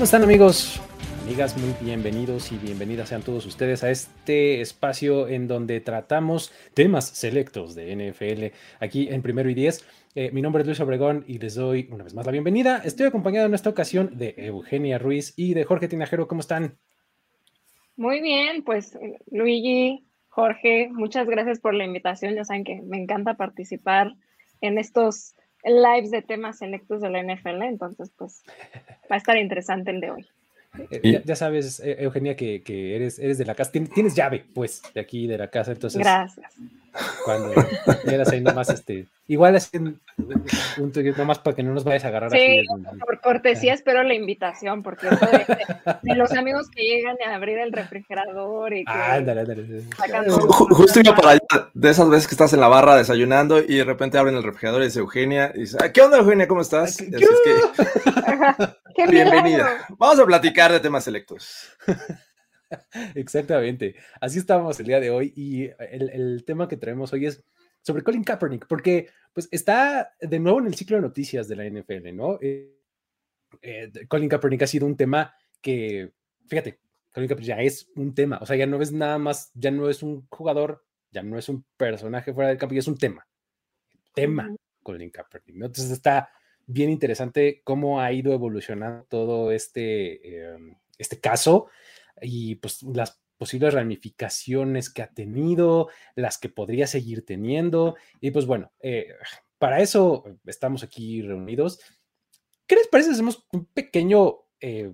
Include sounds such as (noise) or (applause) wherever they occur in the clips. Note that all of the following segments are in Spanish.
¿Cómo están amigos? Amigas, muy bienvenidos y bienvenidas sean todos ustedes a este espacio en donde tratamos temas selectos de NFL aquí en Primero y Diez. Eh, mi nombre es Luis Obregón y les doy una vez más la bienvenida. Estoy acompañado en esta ocasión de Eugenia Ruiz y de Jorge Tinajero. ¿Cómo están? Muy bien, pues Luigi, Jorge, muchas gracias por la invitación. Ya saben que me encanta participar en estos lives de temas selectos de la NFL, entonces pues va a estar interesante el de hoy. Eh, ya, sabes, eh, Eugenia, que, eres, eres de la casa, tienes, llave, pues, de aquí, de la casa, entonces. Gracias. Cuando quieras ahí nomás, este, igual es un, nomás para que no nos vayas a agarrar. Sí, por cortesía espero la invitación, porque de, los amigos que llegan a abrir el refrigerador y que ándale, ándale. Justo iba para allá, de esas veces que estás en la barra desayunando y de repente abren el refrigerador y dice Eugenia, y dice, ¿qué onda Eugenia? ¿Cómo estás? Así es que, (laughs) bienvenida. Vamos a platicar de temas selectos. (laughs) Exactamente. Así estábamos el día de hoy y el, tema que traemos hoy es sobre Colin Kaepernick, porque pues está de nuevo en el ciclo de noticias de la NFL, ¿no? Eh, eh, Colin Kaepernick ha sido un tema que, fíjate, Colin Kaepernick ya es un tema, o sea, ya no es nada más, ya no es un jugador, ya no es un personaje fuera del campo, ya es un tema. Tema Colin Kaepernick, ¿no? Entonces está bien interesante cómo ha ido evolucionando todo este, em, este caso y pues las posibles ramificaciones que ha tenido, las que podría seguir teniendo. Y pues bueno, eh, para eso estamos aquí reunidos. ¿Qué les parece? Hacemos un pequeño eh,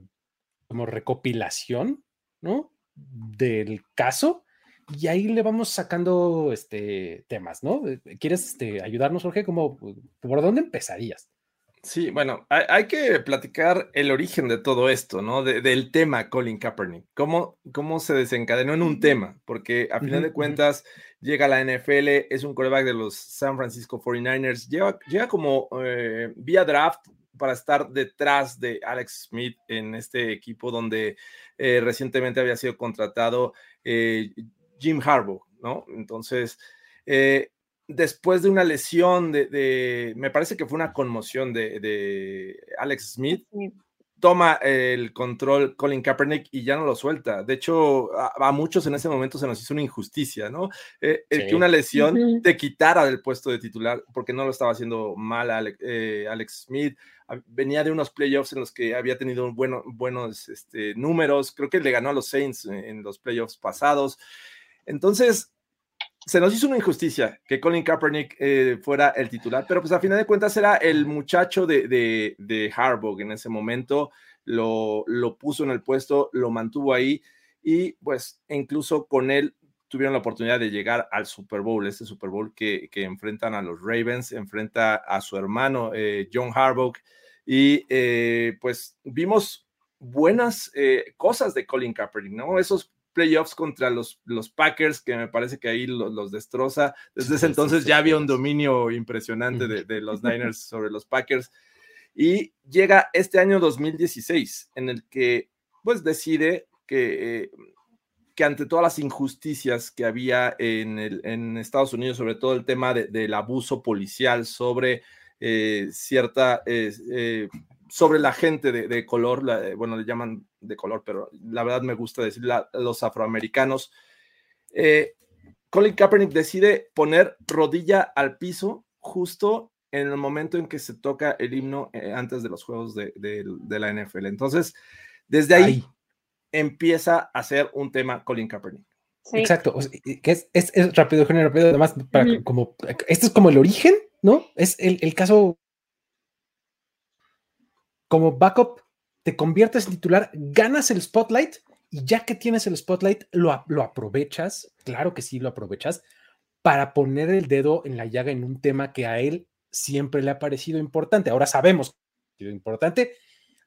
como recopilación, ¿no? Del caso y ahí le vamos sacando este, temas, ¿no? ¿Quieres este, ayudarnos, Jorge? ¿Cómo, ¿Por dónde empezarías? Sí, bueno, hay, que platicar el origen de todo esto, ¿no? del tema Colin Kaepernick, cómo, cómo se desencadenó en un tema, porque a final de cuentas llega a la NFL, es un quarterback de los San Francisco 49ers, llega, como eh, vía draft para estar detrás de Alex Smith en este equipo donde eh, recientemente había sido contratado eh, Jim Harbaugh, ¿no? Entonces, después de una lesión de, me parece que fue una conmoción de, Alex Smith, toma el control Colin Kaepernick y ya no lo suelta. De hecho, a, muchos en ese momento se nos hizo una injusticia, ¿no? Eh, el que una lesión te quitara del puesto de titular porque no lo estaba haciendo mal eh, Alex, Smith. Venía de unos playoffs en los que había tenido buenos este, números. Creo que le ganó a los Saints en los playoffs pasados. Entonces, se nos hizo una injusticia que Colin Kaepernick eh, fuera el titular, pero pues a final de cuentas era el muchacho de, de, de Harbaugh en ese momento, lo, lo puso en el puesto, lo mantuvo ahí y pues incluso con él tuvieron la oportunidad de llegar al Super Bowl, este Super Bowl que, que enfrentan a los Ravens, enfrenta a su hermano eh, John Harbaugh y eh, pues vimos buenas cosas de Colin Kaepernick, ¿no? Esos playoffs contra los, los Packers, que me parece que ahí los, destroza. Desde ese entonces ya había un dominio impresionante de, los (laughs) Niners sobre los Packers. Y llega este año 2016, en el que pues decide que, que ante todas las injusticias que había en, el, en Estados Unidos, sobre todo el tema del abuso policial sobre eh, cierta eh, eh, sobre la gente de, color, bueno, le llaman de color, pero la verdad me gusta decir los afroamericanos. Eh, Colin Kaepernick decide poner rodilla al piso justo en el momento en que se toca el himno eh, antes de los juegos de, la NFL. Entonces, desde ahí, empieza a ser un tema Colin Kaepernick. Exacto, que es, es, rápido, rápido, además, para, como, este es como el origen, ¿no? Es el, el caso como backup te conviertes en titular, ganas el spotlight y ya que tienes el spotlight, lo, lo aprovechas, claro que sí lo aprovechas, para poner el dedo en la llaga en un tema que a él siempre le ha parecido importante. Ahora sabemos que ha sido importante.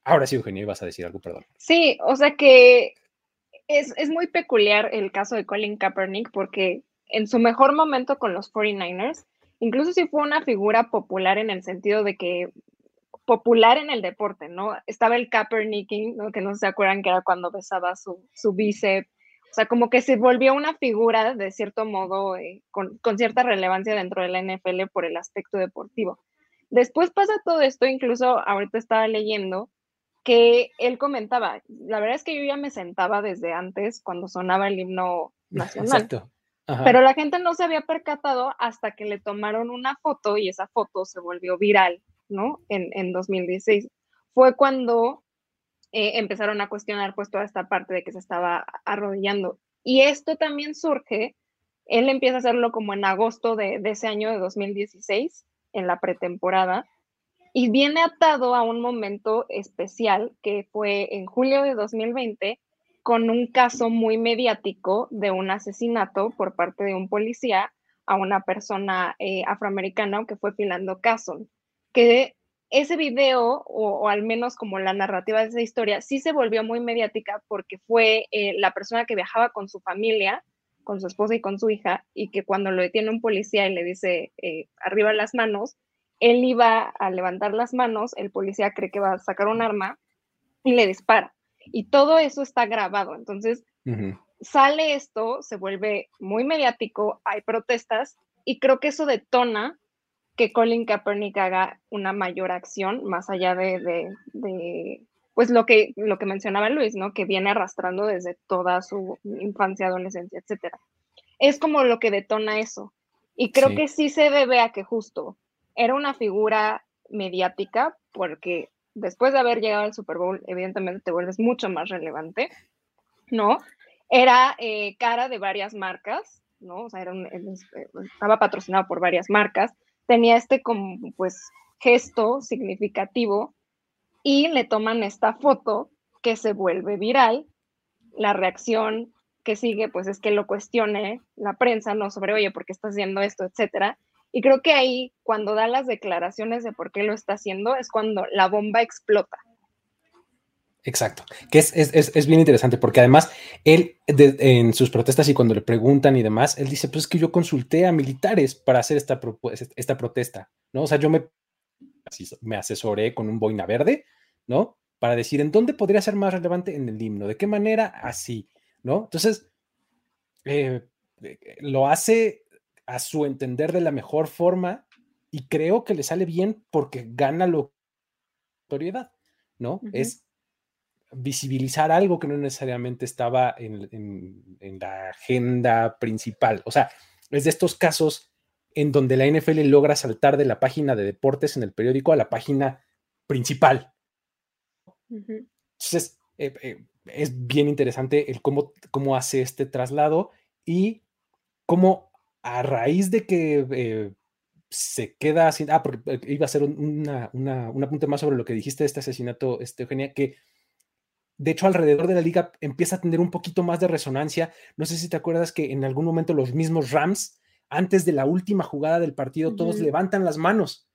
Ahora sí, Eugenio, ibas a decir algo, perdón. Sí, o sea que es, es muy peculiar el caso de Colin Kaepernick porque en su mejor momento con los 49ers, incluso si fue una figura popular en el sentido de que popular en el deporte, ¿no? Estaba el Kaepernicking, ¿no? Que no se acuerdan que era cuando besaba su, su bíceps. O sea, como que se volvió una figura de cierto modo eh, con, con, cierta relevancia dentro de la NFL por el aspecto deportivo. Después pasa todo esto, incluso ahorita estaba leyendo que él comentaba, la verdad es que yo ya me sentaba desde antes cuando sonaba el himno (laughs) nacional. Exacto. Pero la gente no se había percatado hasta que le tomaron una foto y esa foto se volvió viral ¿no? En, en 2016. Fue cuando eh, empezaron a cuestionar pues toda esta parte de que se estaba arrodillando. Y esto también surge, él empieza a hacerlo como en agosto de, ese año de 2016, en la pretemporada, y viene atado a un momento especial que fue en julio de 2020 con un caso muy mediático de un asesinato por parte de un policía a una persona eh, afroamericana que fue Philando Casson que ese video, o, al menos como la narrativa de esa historia, sí se volvió muy mediática porque fue eh, la persona que viajaba con su familia, con su esposa y con su hija, y que cuando lo detiene un policía y le dice eh, arriba las manos, él iba a levantar las manos, el policía cree que va a sacar un arma y le dispara. Y todo eso está grabado. Entonces, sale esto, se vuelve muy mediático, hay protestas y creo que eso detona que Colin Kaepernick haga una mayor acción más allá de, pues lo que, lo que mencionaba Luis, ¿no? Que viene arrastrando desde toda su infancia, adolescencia, etcétera. Es como lo que detona eso. Y creo que sí se debe a que justo era una figura mediática, porque después de haber llegado al Super Bowl, evidentemente te vuelves mucho más relevante, ¿no? Era eh, cara de varias marcas, ¿no? O sea, era estaba patrocinado por varias marcas tenía este como pues gesto significativo y le toman esta foto que se vuelve viral. La reacción que sigue pues es que lo cuestione la prensa, no sobre, oye, ¿por qué estás haciendo esto? etcétera. Y creo que ahí, cuando da las declaraciones de por qué lo está haciendo, es cuando la bomba explota. Exacto, que es, es, es, bien interesante porque además él en sus protestas y cuando le preguntan y demás, él dice, pues es que yo consulté a militares para hacer esta, esta protesta, ¿no? O sea, yo me, me asesoré con un boina verde, ¿no? Para decir en dónde podría ser más relevante en el himno, de qué manera así, ¿no? Entonces, eh, eh, lo hace a su entender de la mejor forma y creo que le sale bien porque gana la autoridad, ¿no? Es visibilizar algo que no necesariamente estaba en, la agenda principal. O sea, es de estos casos en donde la NFL logra saltar de la página de deportes en el periódico a la página principal. Entonces, eh, eh, es bien interesante el cómo, cómo hace este traslado y cómo a raíz de que eh, se queda así, ah, porque iba a ser una, una, un apunte más sobre lo que dijiste de este asesinato, este, Eugenia, que de hecho, alrededor de la liga empieza a tener un poquito más de resonancia. No sé si te acuerdas que en algún momento los mismos Rams, antes de la última jugada del partido, todos levantan las manos,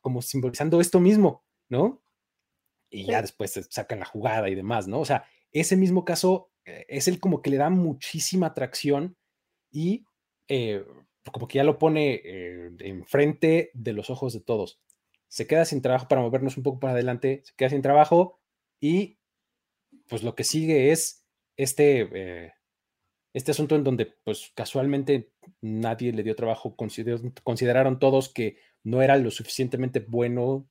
como simbolizando esto mismo, ¿no? Y ya después sacan la jugada y demás, ¿no? O sea, ese mismo caso eh, es el como que le da muchísima atracción y eh, como que ya lo pone eh, enfrente de los ojos de todos. Se queda sin trabajo para movernos un poco para adelante, se queda sin trabajo y pues lo que sigue es este, eh, este asunto en donde pues casualmente nadie le dio trabajo, consideraron todos que no era lo suficientemente bueno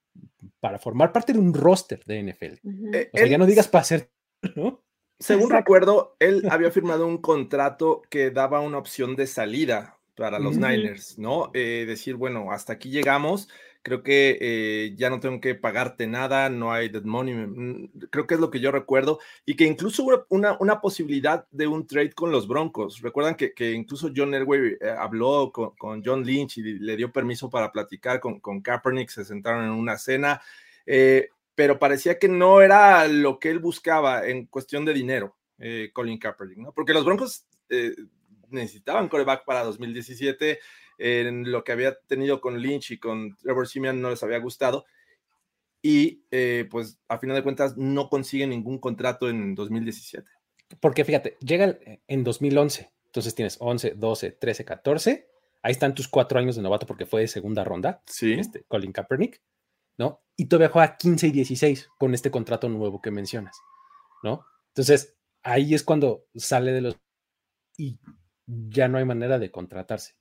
para formar parte de un roster de NFL. Eh, o sea, ya no digas para hacer, ¿no? Según recuerdo, él (laughs) había firmado un contrato que daba una opción de salida para los Niners, ¿no? Eh, decir, bueno, hasta aquí llegamos, creo que eh, ya no tengo que pagarte nada, no hay dead money, mm, creo que es lo que yo recuerdo, y que incluso hubo una, una posibilidad de un trade con los Broncos. Recuerdan que, que incluso John Elway eh, habló con, con, John Lynch y le dio permiso para platicar con, con Kaepernick, se sentaron en una cena, eh, pero parecía que no era lo que él buscaba en cuestión de dinero, Colin Kaepernick, ¿no? Porque los Broncos necesitaban coreback para 2017 en lo que había tenido con Lynch y con Trevor Simeon no les había gustado y eh, pues a final de cuentas no consigue ningún contrato en 2017. Porque fíjate, llega en 2011, entonces tienes 11, 12, 13, 14, ahí están tus cuatro años de novato porque fue de segunda ronda, sí. este, Colin Kaepernick, ¿no? Y todavía juega 15 y 16 con este contrato nuevo que mencionas, ¿no? Entonces, ahí es cuando sale de los... y ya no hay manera de contratarse,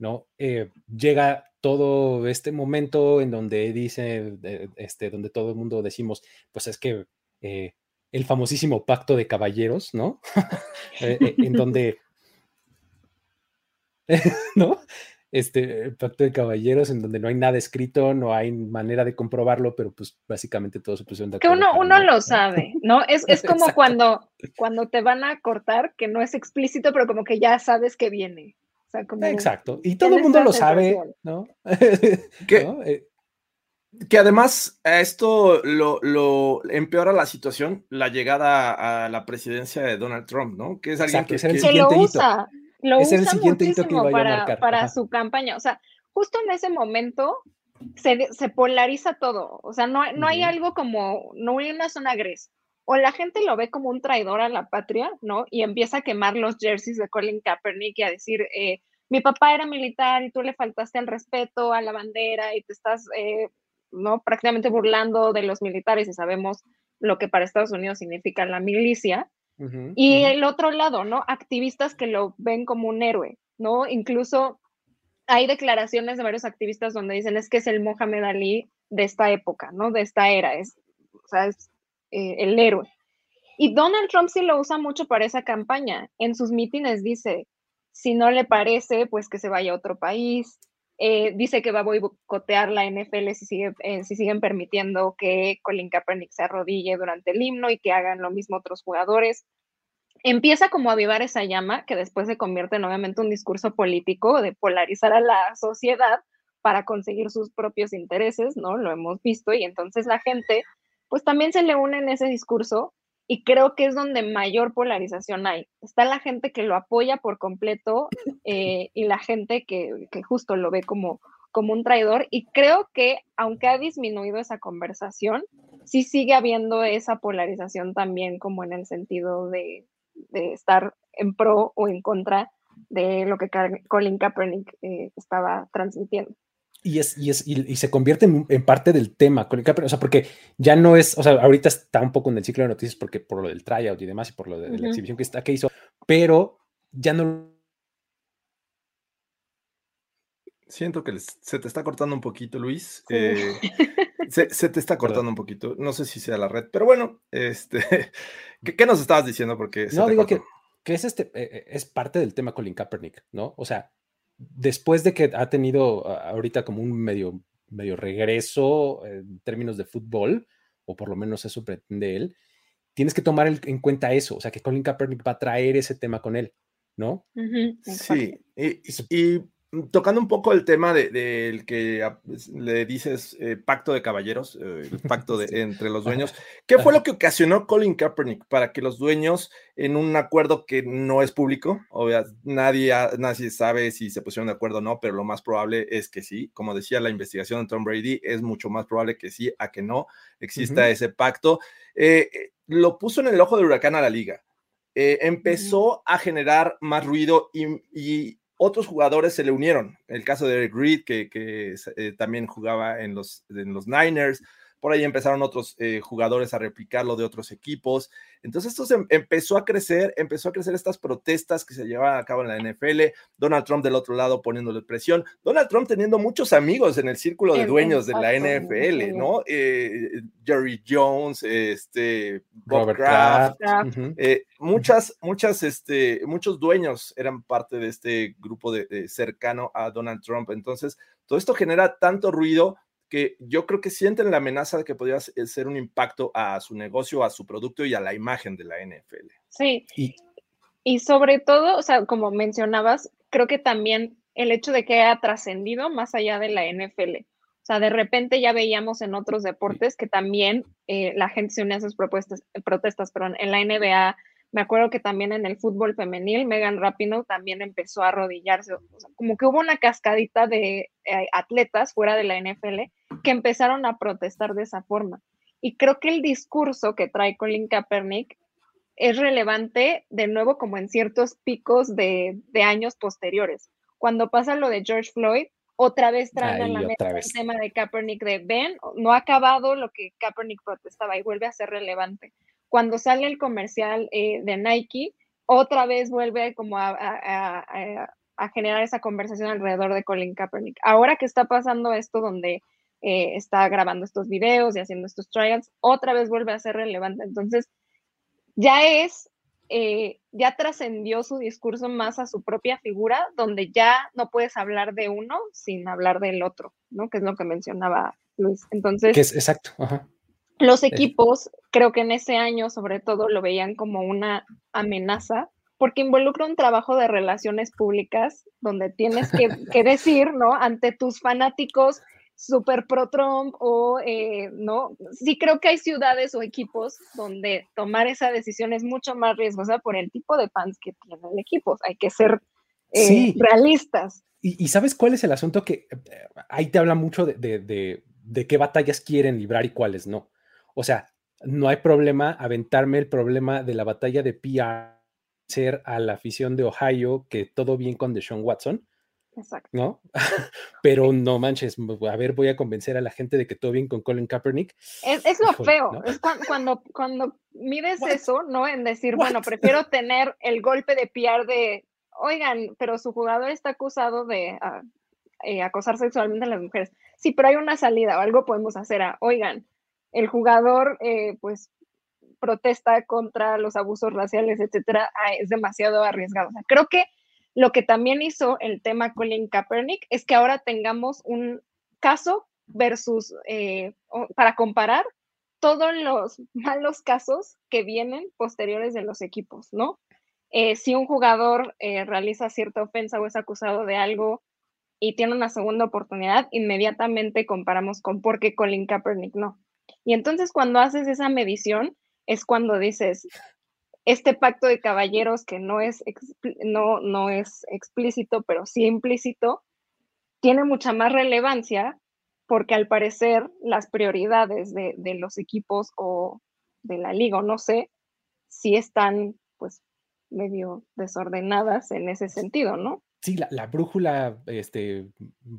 ¿no? Eh, llega todo este momento en donde dice, este, donde todo el mundo decimos, pues es que eh, el famosísimo pacto de caballeros, ¿no? (laughs) Eh, eh, en donde, (laughs) ¿no? Este pacto de caballeros en donde no hay nada escrito, no hay manera de comprobarlo, pero pues básicamente todo se pusieron de acuerdo. Que uno, uno lo (laughs) sabe, ¿no? Es, es como cuando, cuando te van a cortar, que no es explícito, pero como que ya sabes que viene. Exacto. Y todo el mundo lo sabe, (laughs) ¿no? Eh, que, además esto lo, empeora la situación, la llegada a la presidencia de Donald Trump, ¿no? Que es alguien que, lo usa, lo usa muchísimo para, para su campaña. O sea, justo en ese momento se, polariza todo. O sea, no, no hay algo como, no hay una zona gris o la gente lo ve como un traidor a la patria, ¿no? Y empieza a quemar los jerseys de Colin Kaepernick y a decir, eh, mi papá era militar y tú le faltaste el respeto a la bandera y te estás, eh, ¿no? Prácticamente burlando de los militares y sabemos lo que para Estados Unidos significa la milicia. y el otro lado, ¿no? Activistas que lo ven como un héroe, ¿no? Incluso hay declaraciones de varios activistas donde dicen es que es el Mohamed Ali de esta época, ¿no? De esta era, es, o sea, es eh, el héroe. Y Donald Trump sí lo usa mucho para esa campaña. En sus mítines dice, si no le parece, pues que se vaya a otro país. Eh, dice que va a boicotear la NFL si, sigue, eh, si siguen permitiendo que Colin Kaepernick se arrodille durante el himno y que hagan lo mismo otros jugadores. Empieza como a avivar esa llama que después se convierte en obviamente un discurso político de polarizar a la sociedad para conseguir sus propios intereses, ¿no? Lo hemos visto y entonces la gente pues también se le une en ese discurso y creo que es donde mayor polarización hay. Está la gente que lo apoya por completo (laughs) eh, y la gente que, justo lo ve como, como un traidor y creo que aunque ha disminuido esa conversación, sí sigue habiendo esa polarización también como en el sentido de, estar en pro o en contra de lo que Colin Kaepernick eh, estaba transmitiendo. Y, es, y, es, y, se convierte en, parte del tema, o sea, porque ya no es, o sea, ahorita está un poco en el ciclo de noticias porque por lo del tryout y demás y por lo de, la exhibición que, está, que hizo, pero ya no... Siento que se te está cortando un poquito, Luis. Eh, se, te está (laughs) cortando un poquito. No sé si sea la red, pero bueno, este, (laughs) ¿qué, nos estabas diciendo? Porque no, digo que, que, es, este, eh, eh, es parte del tema Colin Kaepernick, ¿no? O sea, después de que ha tenido ahorita como un medio, medio regreso en términos de fútbol, o por lo menos eso pretende él, tienes que tomar en cuenta eso, o sea, que Colin Kaepernick va a traer ese tema con él, ¿no? sí, y, tocando un poco el tema del de, que le dices eh, pacto de caballeros, eh, el pacto de, (laughs) entre los dueños, ¿qué fue lo que ocasionó Colin Kaepernick para que los dueños, en un acuerdo que no es público, obvio, nadie, nadie sabe si se pusieron de acuerdo o no, pero lo más probable es que sí, como decía la investigación de Tom Brady, es mucho más probable que sí a que no exista ese pacto, eh, lo puso en el ojo del huracán a la liga. empezó a generar más ruido y otros jugadores se le unieron. El caso de Eric Reed, que, eh, también jugaba en los, en los Niners. Por ahí empezaron otros eh, jugadores a replicarlo de otros equipos. Entonces esto se empezó a crecer, empezó a crecer estas protestas que se llevaban a cabo en la NFL, Donald Trump del otro lado poniéndole presión, Donald Trump teniendo muchos amigos en el círculo de dueños de la NFL, ¿no? Eh, Jerry Jones, este, Bob Kraft, eh, muchas, muchas, este, muchos dueños eran parte de este grupo de cercano a Donald Trump. Entonces, todo esto genera tanto ruido que yo creo que sienten la amenaza de que podría eh, ser un impacto a su negocio, a su producto y a la imagen de la NFL. Sí. Y, sobre todo, o sea, como mencionabas, creo que también el hecho de que haya trascendido más allá de la NFL. O sea, de repente ya veíamos en otros deportes que también eh, la gente se une a sus propuestas, protestas, perdón, en la NBA Me acuerdo que también en el fútbol femenil, Megan Rapinoe también empezó a arrodillarse. como que hubo una cascadita de eh, atletas fuera de la NFL que empezaron a protestar de esa forma. Y creo que el discurso que trae Colin Kaepernick es relevante de nuevo como en ciertos picos de, años posteriores. Cuando pasa lo de George Floyd, otra vez traen a la mesa el tema de Kaepernick de Ben, no ha acabado lo que Kaepernick protestaba y vuelve a ser relevante. Cuando sale el comercial eh, de Nike, otra vez vuelve como a, generar esa conversación alrededor de Colin Kaepernick. Ahora que está pasando esto donde eh, está grabando estos videos y haciendo estos trials, otra vez vuelve a ser relevante. Entonces, ya es, eh, ya trascendió su discurso más a su propia figura, donde ya no puedes hablar de uno sin hablar del otro, ¿no? Que es lo que mencionaba Luis. Entonces, que es exacto. Los equipos, creo que en ese año sobre todo lo veían como una amenaza porque involucra un trabajo de relaciones públicas donde tienes que, (laughs) que decir, ¿no? Ante tus fanáticos super pro Trump o eh, no. Sí creo que hay ciudades o equipos donde tomar esa decisión es mucho más riesgosa por el tipo de fans que tiene el equipo. Hay que ser eh, realistas. Y, sabes cuál es el asunto que eh, ahí te habla mucho de, de, qué batallas quieren librar y cuáles no. O sea, no hay problema aventarme el problema de la batalla de PR ser a la afición de Ohio que todo bien con Deshaun Watson, Exacto. ¿No? (laughs) Pero no manches, a ver, voy a convencer a la gente de que todo bien con Colin Kaepernick. Es, lo feo, es cuando, cuando, mides eso, ¿no? En decir, bueno, prefiero tener el golpe de piar de, oigan, pero su jugador está acusado de ah, eh, acosar sexualmente a las mujeres. Sí, pero hay una salida o algo podemos hacer a, oigan, el jugador, eh, pues protesta contra los abusos raciales, etcétera, ah, es demasiado arriesgado. O sea, creo que lo que también hizo el tema Colin Kaepernick es que ahora tengamos un caso versus, eh, para comparar todos los (laughs) malos casos que vienen posteriores de los equipos, ¿no? Eh, si un jugador realiza cierta ofensa o es acusado de algo y tiene una segunda oportunidad, inmediatamente comparamos con por qué Colin Kaepernick no. Y entonces cuando haces esa medición es cuando dices, este pacto de caballeros que no es, no, no es explícito, pero sí implícito, tiene mucha más relevancia porque al parecer las prioridades de, los equipos o de la liga, no sé, sí están pues medio desordenadas en ese sentido, ¿no? Sí, la, brújula este,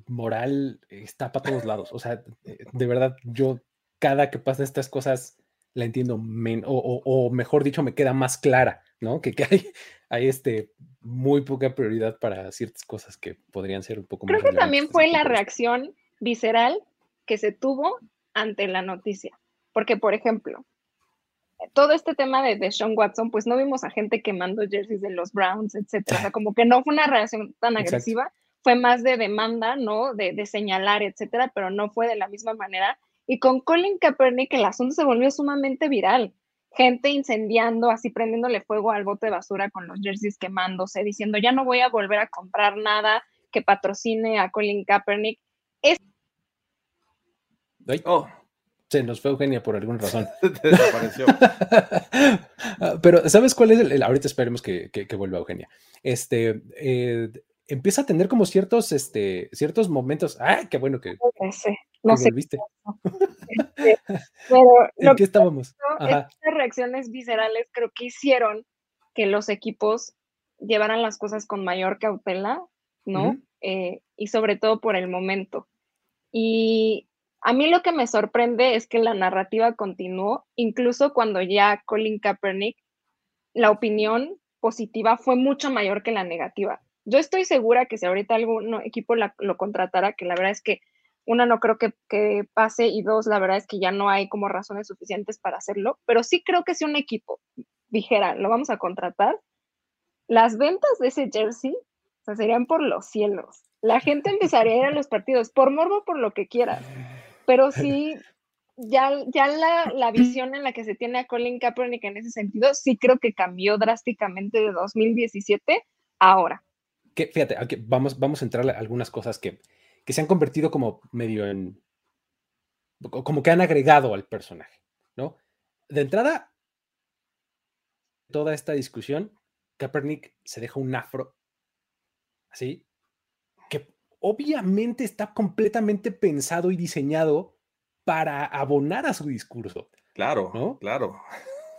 moral está para todos lados. O sea, de verdad, yo cada que pasan estas cosas la entiendo, o, mejor dicho, me queda más clara, ¿no? Que, hay, (laughs) hay este, muy poca prioridad para ciertas cosas que podrían ser un poco más. Creo que también fue la reacción visceral que se tuvo ante la noticia. Porque, por ejemplo, todo este tema de, de Sean Watson, pues no vimos a gente quemando jerseys de los Browns, etcétera. O sea, (laughs) como que no fue una reacción tan agresiva, fue más de demanda, ¿no? De, de señalar, etcétera, pero no fue de la misma manera y con Colin Kaepernick el asunto se volvió sumamente viral. Gente incendiando, así prendiéndole fuego al bote de basura con los jerseys quemándose, diciendo ya no voy a volver a comprar nada que patrocine a Colin Kaepernick. Es... Oh. Se nos fue Eugenia por alguna razón. (laughs) Desapareció. (laughs) Pero, ¿sabes cuál es el, ahorita esperemos que, vuelva Eugenia. Este, eh, empieza a tener como ciertos, este, ciertos momentos. ¡Ay, qué bueno que, no sé. Volviste. (laughs) Este, pero ¿En qué estábamos? Estas reacciones viscerales creo que hicieron que los equipos llevaran las cosas con mayor cautela, ¿no? Eh, y sobre todo por el momento. Y a mí lo que me sorprende es que la narrativa continuó, incluso cuando ya Colin Kaepernick, la opinión positiva fue mucho mayor que la negativa. Yo estoy segura que si ahorita algún equipo lo contratara, que la verdad es que una, no creo que, pase y dos, la verdad es que ya no hay como razones suficientes para hacerlo, pero sí creo que si un equipo dijera, lo vamos a contratar, las ventas de ese jersey serían por los cielos. La gente empezaría a ir a los partidos, por morbo, por lo que quiera. Pero sí, ya, ya la, la, visión en la que se tiene a Colin Kaepernick en ese sentido, sí creo que cambió drásticamente de 2017 a ahora. Que, fíjate, vamos, vamos a entrar a algunas cosas que, que se han convertido como medio en, como que han agregado al personaje, ¿no? De entrada, toda esta discusión, Kaepernick se deja un afro, así, que obviamente está completamente pensado y diseñado para abonar a su discurso. Claro, ¿no? Claro.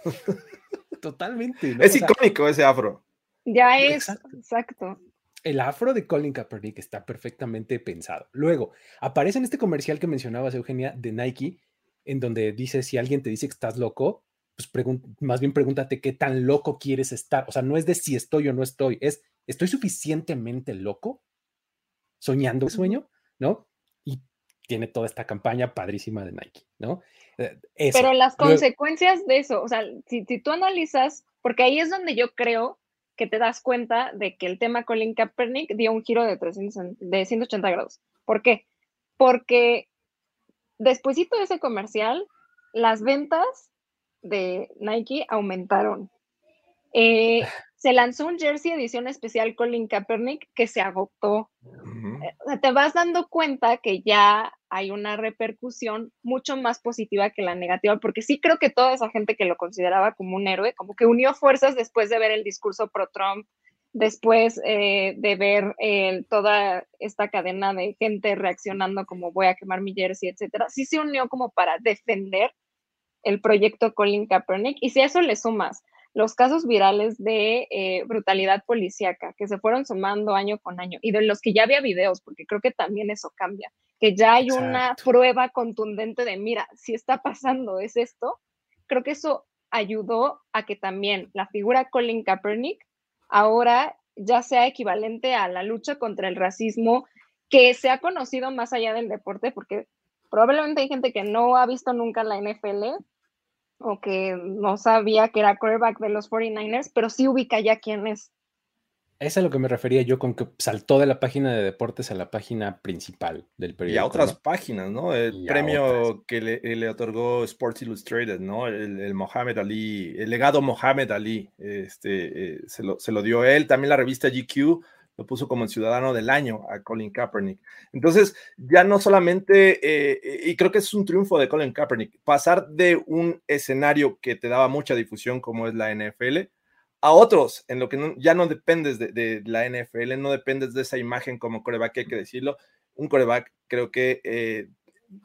(laughs) Totalmente. Es icónico ese afro. Ya es, exacto. El afro de Colin Kaepernick está perfectamente pensado. Luego, aparece en este comercial que mencionabas, Eugenia, de Nike, en donde dice, si alguien te dice que estás loco, pues más bien pregúntate qué tan loco quieres estar. O sea, no es de si estoy o no estoy, es, ¿estoy suficientemente loco? Soñando el sueño, ¿no? Y tiene toda esta campaña padrísima de Nike, ¿no? Eh, Pero las consecuencias de eso, o sea, si, si, tú analizas, porque ahí es donde yo creo que te das cuenta de que el tema Colin Kaepernick dio un giro de, 300, de 180 grados. ¿Por qué? Porque despuésito de ese comercial, las ventas de Nike aumentaron. Eh, (laughs) se lanzó un jersey edición especial Colin Kaepernick que se agotó. Eh, te vas dando cuenta que ya hay una repercusión mucho más positiva que la negativa, porque sí creo que toda esa gente que lo consideraba como un héroe, como que unió fuerzas después de ver el discurso pro-Trump, después eh, de ver toda esta cadena de gente reaccionando como voy a quemar mi jersey, etcétera, sí se unió como para defender el proyecto Colin Kaepernick. Y si a eso le sumas los casos virales de eh, brutalidad policíaca que se fueron sumando año con año y de los que ya había videos, porque creo que también eso cambia, que ya hay una prueba contundente de, mira, si está pasando, es esto, creo que eso ayudó a que también la figura Colin Kaepernick ahora ya sea equivalente a la lucha contra el racismo que se ha conocido más allá del deporte, porque probablemente hay gente que no ha visto nunca la NFL, o que no sabía que era quarterback de los 49ers, pero sí ubica ya quién es. Es a lo que me refería yo con que saltó de la página de deportes a la página principal del periódico. Y a otras páginas, ¿no? El premio que le, otorgó Sports Illustrated, ¿no? El, Mohamed Ali, el legado Mohamed Ali, este, eh, se, lo, se, lo, dio él. También la revista GQ lo puso como el ciudadano del año a Colin Kaepernick. Entonces, ya no solamente, eh, y creo que es un triunfo de Colin Kaepernick, pasar de un escenario que te daba mucha difusión como es la NFL, a otros, en lo que ya no dependes de, la NFL, no dependes de esa imagen como coreback, hay que decirlo. Un coreback creo que eh,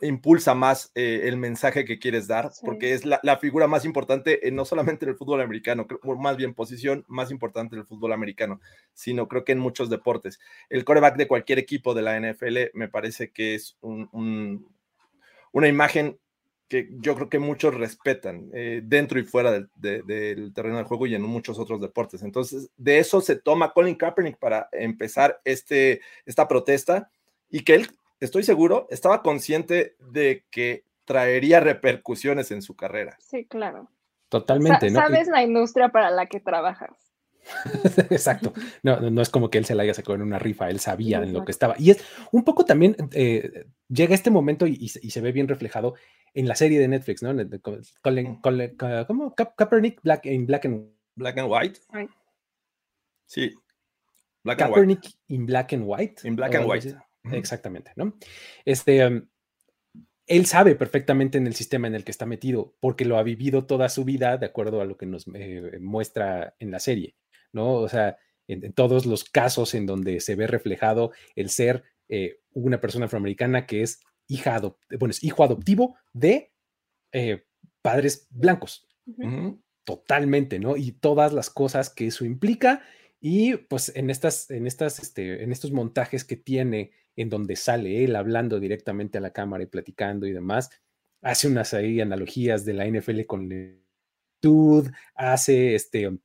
impulsa más eh, el mensaje que quieres dar, porque es la, figura más importante, no solamente en el fútbol americano, más bien posición más importante en el fútbol americano, sino creo que en muchos deportes. El coreback de cualquier equipo de la NFL me parece que es un, una imagen que yo creo que muchos respetan eh, dentro y fuera del, del, terreno del juego y en muchos otros deportes. Entonces, de eso se toma Colin Kaepernick para empezar este, esta protesta y que él estoy seguro, estaba consciente de que traería repercusiones en su carrera. Sí, claro. Totalmente, ¿no? Sabes la industria para la que trabajas. (laughs) Exacto. No, no es como que él se la haya sacado en una rifa, él sabía en lo que estaba. Y es un poco también, eh, llega este momento y, se ve bien reflejado en la serie de Netflix, ¿no? ¿Cómo? Kaepernick Black, en Black and, Black and White. Sí. Black Kaepernick and white. in Black and White. En Black and White. Exactamente, ¿no? Este, em, él sabe perfectamente en el sistema en el que está metido, porque lo ha vivido toda su vida, de acuerdo a lo que nos eh, muestra en la serie, ¿no? O sea, en, todos los casos en donde se ve reflejado el ser eh, una persona afroamericana que es hija bueno, es hijo adoptivo de eh, padres blancos. Totalmente, ¿no? Y todas las cosas que eso implica. Y pues en estas, en estas, este, en estos montajes que tiene en donde sale él hablando directamente a la cámara y platicando y demás. Hace unas ahí analogías de la NFL con lentitud, hace este,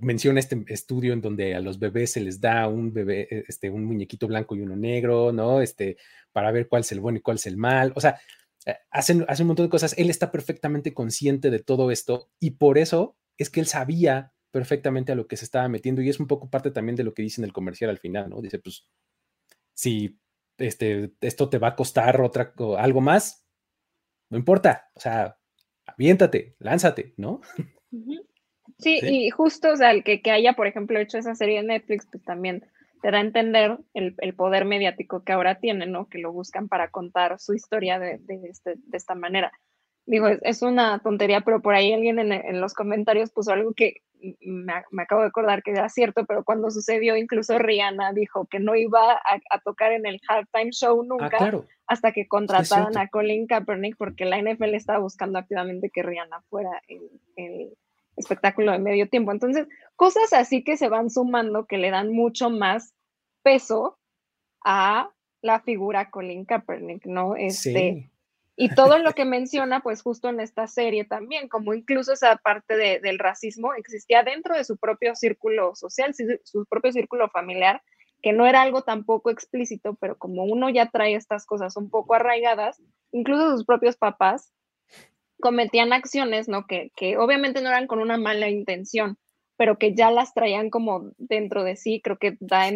menciona este estudio en donde a los bebés se les da un bebé, eh, este, un muñequito blanco y uno negro, ¿no? Este, para ver cuál es el bueno y cuál es el mal. O sea, eh, hace, hace un montón de cosas. Él está perfectamente consciente de todo esto y por eso es que él sabía perfectamente a lo que se estaba metiendo y es un poco parte también de lo que dice en el comercial al final, ¿no? Dice, pues si este, esto te va a costar otra, algo más, no importa, o sea, aviéntate, lánzate, ¿no? Sí, y justo, o sea, el que, que, haya, por ejemplo, hecho esa serie de Netflix, pues también te da a entender el, poder mediático que ahora tiene, ¿no? Que lo buscan para contar su historia de, de, este, de esta manera. digo, es, una tontería, pero por ahí alguien en, los comentarios puso algo que me, acabo de acordar que era cierto, pero cuando sucedió, incluso Rihanna dijo que no iba a, tocar en el halftime show ah, nunca hasta que contrataran a Colin Kaepernick, porque la NFL estaba buscando activamente que Rihanna fuera el, espectáculo de medio tiempo. Entonces, cosas así que se van sumando que le dan mucho más peso a la figura Colin Kaepernick, ¿no? Este, y todo lo que menciona, pues justo en esta serie también, como incluso esa parte del racismo existía dentro de su propio círculo social, su propio círculo familiar, que no era algo tampoco explícito, pero como uno ya trae estas cosas un poco arraigadas, incluso sus propios papás cometían acciones, ¿no? Que, que obviamente no eran con una mala intención, pero que ya las traían como dentro de sí, creo que da,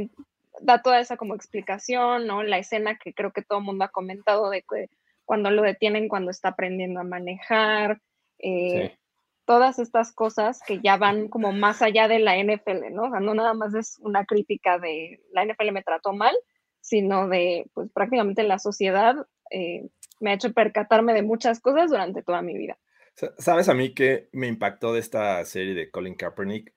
da toda esa como explicación, ¿no? La escena que creo que todo el mundo ha comentado de que cuando lo detienen cuando está aprendiendo a manejar, eh, todas estas cosas que ya van como más allá de la NFL, ¿no? O sea, no nada más es una crítica de la NFL me trató mal, sino de, pues prácticamente la sociedad eh, me ha hecho percatarme de muchas cosas durante toda mi vida. ¿Sabes a mí que me impactó de esta serie de Colin Kaepernick?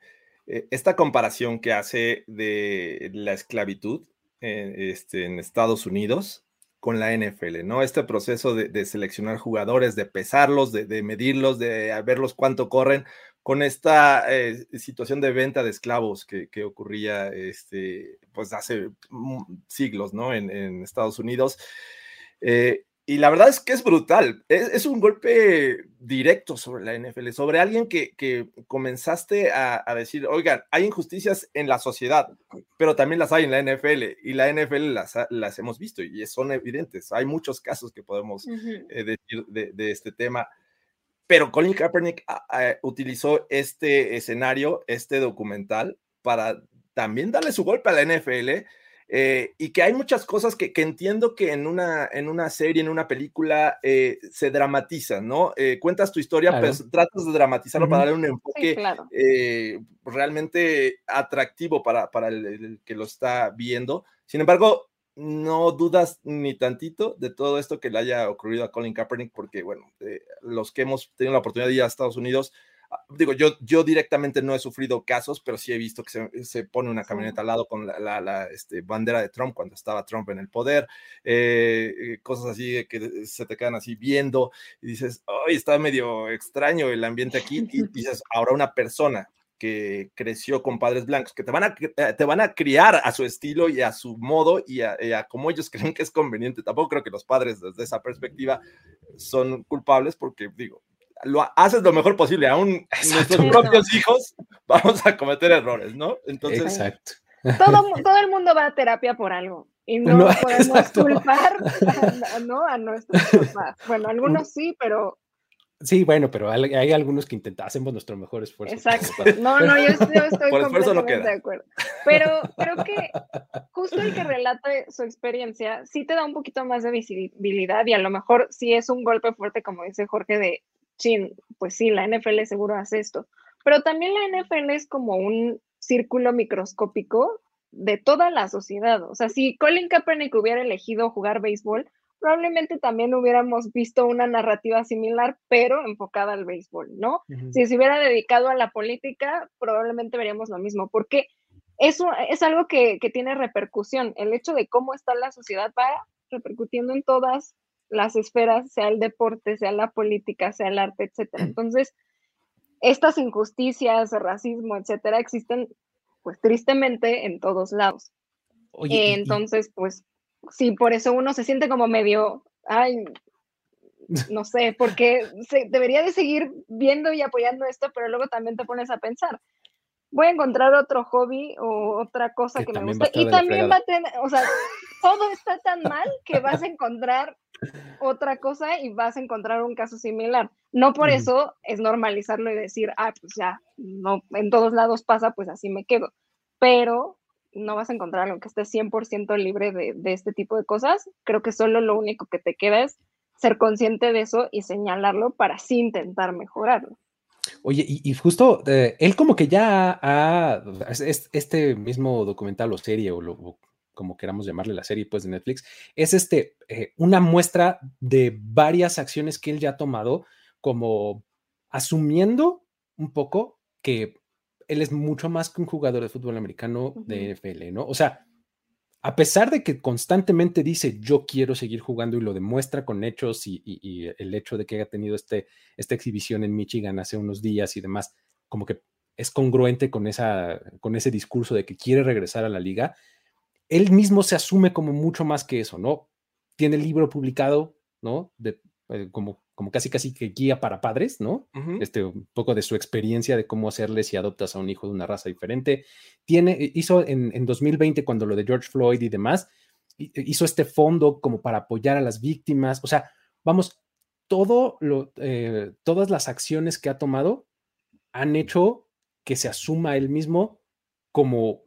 Eh, esta comparación que hace de la esclavitud este, en Estados Unidos con la NFL, ¿no? Este proceso de, seleccionar jugadores, de pesarlos, de, medirlos, de verlos cuánto corren, con esta eh, situación de venta de esclavos que, ocurría este, pues hace siglos, ¿no? En, Estados Unidos. Eh, y la verdad es que es brutal. Es, un golpe directo sobre la NFL, sobre alguien que, comenzaste a, decir, oigan, hay injusticias en la sociedad, pero también las hay en la NFL y la NFL las, las hemos visto y son evidentes. Hay muchos casos que podemos eh, decir de, este tema. Pero Colin Kaepernick ah, ah, utilizó este escenario, este documental, para también darle su golpe a la NFL eh, y que hay muchas cosas que, entiendo que en una, en una serie, en una película, eh, se dramatizan, ¿no? Eh, cuentas tu historia, pero tratas de dramatizarlo para darle un enfoque realmente atractivo para, para el, que lo está viendo. Sin embargo, no dudas ni tantito de todo esto que le haya ocurrido a Colin Kaepernick, porque, bueno, los que hemos tenido la oportunidad de ir a Estados Unidos, digo, yo, yo directamente no he sufrido casos, pero sí he visto que se, pone una camioneta al lado con la, este, bandera de Trump cuando estaba Trump en el poder, eh, eh, cosas así que se te quedan así viendo y dices, ay, está medio extraño el ambiente aquí, y (laughs) dices, ahora una persona que creció con padres blancos, que te van a, eh, te van a criar a su estilo y a su modo y a, y a como ellos (laughs) creen que es conveniente. Tampoco creo que los padres desde esa perspectiva son culpables porque, digo, lo haces lo mejor posible, aún nuestros propios hijos (laughs) vamos a cometer errores, ¿no? Entonces, Exacto. Todo, todo el mundo va a terapia por algo y no, podemos (laughs) culpar a, ¿no? a nuestros papás. Bueno, algunos sí, pero Sí, bueno, pero hay, algunos que intentan, hacemos nuestro mejor esfuerzo. Exacto. No, no, yo, estoy (laughs) completamente de acuerdo. Pero creo que justo el que relata su experiencia sí te da un poquito más de visibilidad y a lo mejor sí es un golpe fuerte, como dice Jorge, de pues sí, la NFL seguro hace esto, pero también la NFL es como un círculo microscópico de toda la sociedad. O sea, si Colin Kaepernick hubiera elegido jugar béisbol, probablemente también hubiéramos visto una narrativa similar, pero enfocada al béisbol, ¿no? Si se hubiera dedicado a la política, probablemente veríamos lo mismo, porque eso es algo que, que tiene repercusión. El hecho de cómo está la sociedad va repercutiendo en todas las esferas, sea el deporte, sea la política, sea el arte, etcétera. Entonces, estas injusticias, racismo, etcétera, existen, pues tristemente, en todos lados. Entonces, pues, sí, por eso uno se siente como medio, ay, (laughs) no sé, porque se, debería de seguir viendo y apoyando esto, pero luego también te pones a pensar, voy a encontrar otro hobby o otra cosa que, me guste. Y también va a tener, o sea, todo está tan mal que vas a encontrar otra cosa y vas a encontrar un caso similar. No por eso es normalizarlo y decir, ah, pues ya, no, en todos lados pasa, pues así me quedo. Pero no vas a encontrar algo que esté 100% libre de, de este tipo de cosas. Creo que solo lo único que te queda es ser consciente de eso y señalarlo para así intentar mejorarlo. Oye, y, justo eh, él como que ya ha, este mismo documental o serie o, lo, como queramos llamarle la serie pues de Netflix, es este, eh, una muestra de varias acciones que él ya ha tomado como asumiendo un poco que él es mucho más que un jugador de fútbol americano de NFL, ¿no? O sea, a pesar de que constantemente dice yo quiero seguir jugando y lo demuestra con hechos y, el hecho de que haya tenido este, esta exhibición en Michigan hace unos días y demás, como que es congruente con, esa, con ese discurso de que quiere regresar a la liga, él mismo se asume como mucho más que eso, ¿no? Tiene el libro publicado, ¿no? De, eh, como, como casi casi que guía para padres, ¿no? Este, un poco de su experiencia de cómo hacerle si adoptas a un hijo de una raza diferente. Tiene, eh, hizo en, en 2020, cuando lo de George Floyd y demás, eh, hizo este fondo como para apoyar a las víctimas. O sea, vamos, todo lo, todas las acciones que ha tomado han hecho que se asuma él mismo como,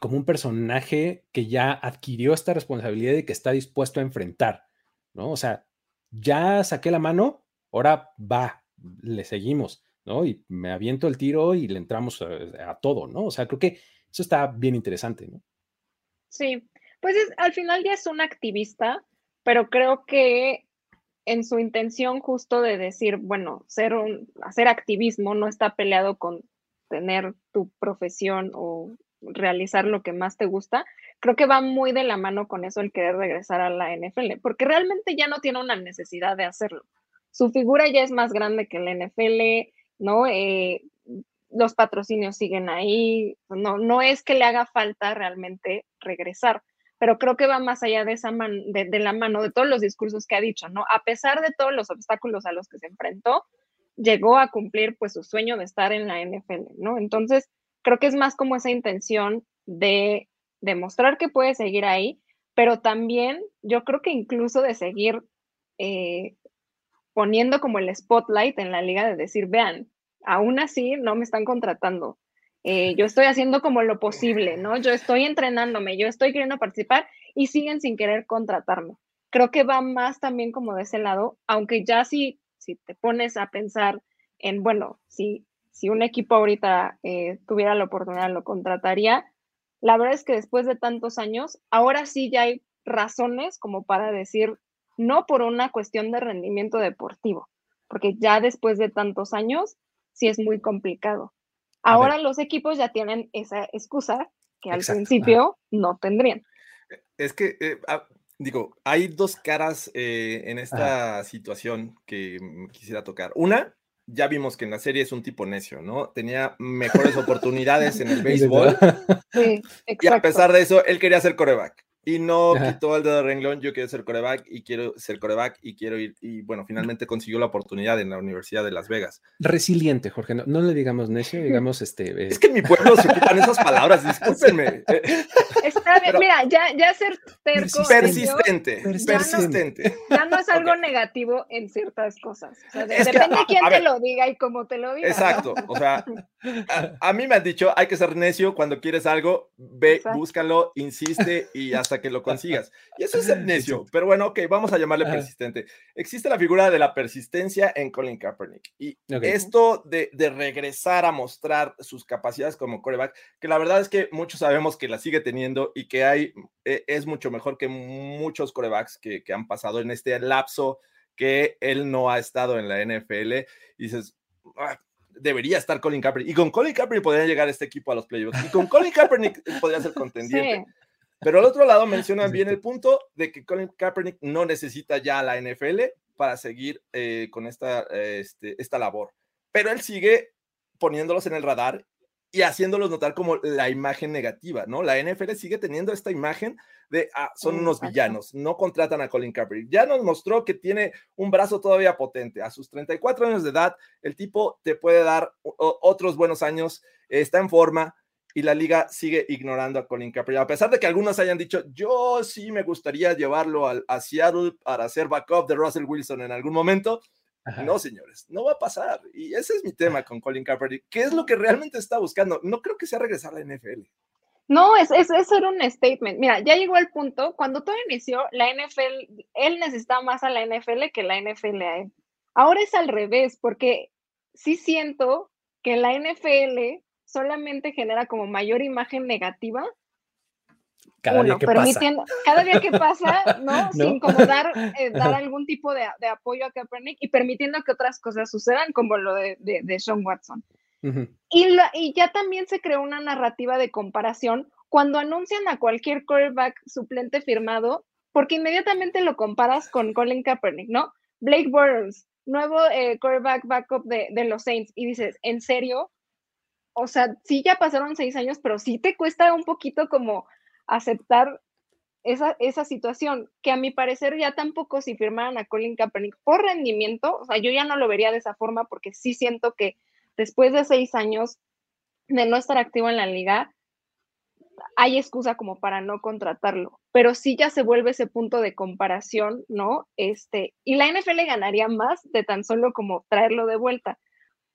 como un personaje que ya adquirió esta responsabilidad y que está dispuesto a enfrentar, ¿no? O sea, ya saqué la mano, ahora va, le seguimos, ¿no? Y me aviento el tiro y le entramos a, todo, ¿no? O sea, creo que eso está bien interesante, ¿no? Sí, pues al final ya es un activista, pero creo que en su intención justo de decir, bueno, ser un, hacer activismo no está peleado con tener tu profesión o realizar lo que más te gusta, creo que va muy de la mano con eso el querer regresar a la NFL, porque realmente ya no tiene una necesidad de hacerlo. Su figura ya es más grande que la NFL, ¿no? Eh, los patrocinios siguen ahí, no, no es que le haga falta realmente regresar, pero creo que va más allá de, esa de, la mano de todos los discursos que ha dicho, ¿no? A pesar de todos los obstáculos a los que se enfrentó, llegó a cumplir pues su sueño de estar en la NFL, ¿no? Entonces, creo que es más como esa intención de demostrar que puede seguir ahí, pero también yo creo que incluso de seguir eh, poniendo como el spotlight en la liga de decir, vean, aún así no me están contratando. Eh, yo estoy haciendo como lo posible, ¿no? Yo estoy entrenándome, yo estoy queriendo participar y siguen sin querer contratarme. Creo que va más también como de ese lado, aunque ya si, si te pones a pensar en, bueno, si, si un equipo ahorita eh, tuviera la oportunidad, lo contrataría, la verdad es que después de tantos años, ahora sí ya hay razones como para decir no por una cuestión de rendimiento deportivo, porque ya después de tantos años sí es muy complicado. Ahora los equipos ya tienen esa excusa que al principio no tendrían. Es que, eh, ah, digo, hay dos caras eh, en esta situación que quisiera tocar. Una, ya vimos que en la serie es un tipo necio, ¿no? Tenía mejores (laughs) oportunidades en el béisbol. Sí, y a pesar de eso, él quería ser coreback y no quitó el dedo de renglón, yo quiero ser coreback y quiero ser coreback y quiero ir, y bueno, finalmente consiguió la oportunidad en la Universidad de Las Vegas. Resiliente, Jorge, no, le digamos necio, (laughs) digamos este... Eh, es que en mi pueblo se ocupan esas palabras, discúlpenme. (laughs) Está bien, mira, ya, ya ser terco... Persistente, persistente. Ya no, es algo negativo en ciertas cosas, o sea, depende de quién te lo diga y cómo te lo diga. Exacto, o sea, a, mí me han dicho, hay que ser necio cuando quieres algo, ve, búscalo, insiste y hasta que lo (laughs) consigas. Y eso es necio, pero bueno, ok, vamos a llamarle persistente. Existe la figura de la persistencia en Colin Kaepernick y esto de, regresar a mostrar sus capacidades como coreback, que la verdad es que muchos sabemos que la sigue teniendo y que hay, e, es mucho mejor que muchos corebacks que, han pasado en este lapso que él no ha estado en la NFL y dices, ah, debería estar Colin Kaepernick. Y con Colin Kaepernick podría llegar este equipo a los playoffs. Y con Colin Kaepernick podría ser (laughs) contendiente. Pero al otro lado mencionan bien el punto de que Colin Kaepernick no necesita ya la NFL para seguir eh, con esta, este, esta labor. Pero él sigue poniéndolos en el radar y haciéndolos notar como la imagen negativa, ¿no? La NFL sigue teniendo esta imagen de, ah, son unos villanos, no contratan a Colin Kaepernick. Ya nos mostró que tiene un brazo todavía potente. A sus 34 años de edad, el tipo te puede dar otros buenos años, está en forma, y la liga sigue ignorando a Colin Kaepernick. A pesar de que algunos hayan dicho, yo sí me gustaría llevarlo al, a Seattle para ser backup de Russell Wilson en algún momento. No, señores, no va a pasar. Y ese es mi tema con Colin Kaepernick. ¿Qué es lo que realmente está buscando? No creo que sea regresar a la NFL. No, es, es, es era un statement. Mira, ya llegó el punto, cuando todo inició, la NFL, él necesitaba más a la NFL que la NFL a él. Ahora es al revés, porque sí siento que la NFL solamente genera como mayor imagen negativa cada día que pasa. Cada día que pasa, (laughs) ¿no? Sin como dar, eh, dar algún tipo de, de, apoyo a Kaepernick y permitiendo que otras cosas sucedan, como lo de, de, de Sean Watson. y, la, y ya también se creó una narrativa de comparación cuando anuncian a cualquier quarterback suplente firmado, porque inmediatamente lo comparas con Colin Kaepernick, ¿no? Blake Bortles, nuevo eh, quarterback backup de, de los Saints, y dices, ¿en serio? O sea, sí ya pasaron seis años, pero sí te cuesta un poquito como aceptar esa, esa situación, que a mi parecer ya tampoco si firmaran a Colin Kaepernick por rendimiento, o sea, yo ya no lo vería de esa forma porque sí siento que después de seis años de no estar activo en la liga, hay excusa como para no contratarlo, pero sí ya se vuelve ese punto de comparación, ¿no? Este, y la NFL ganaría más de tan solo como traerlo de vuelta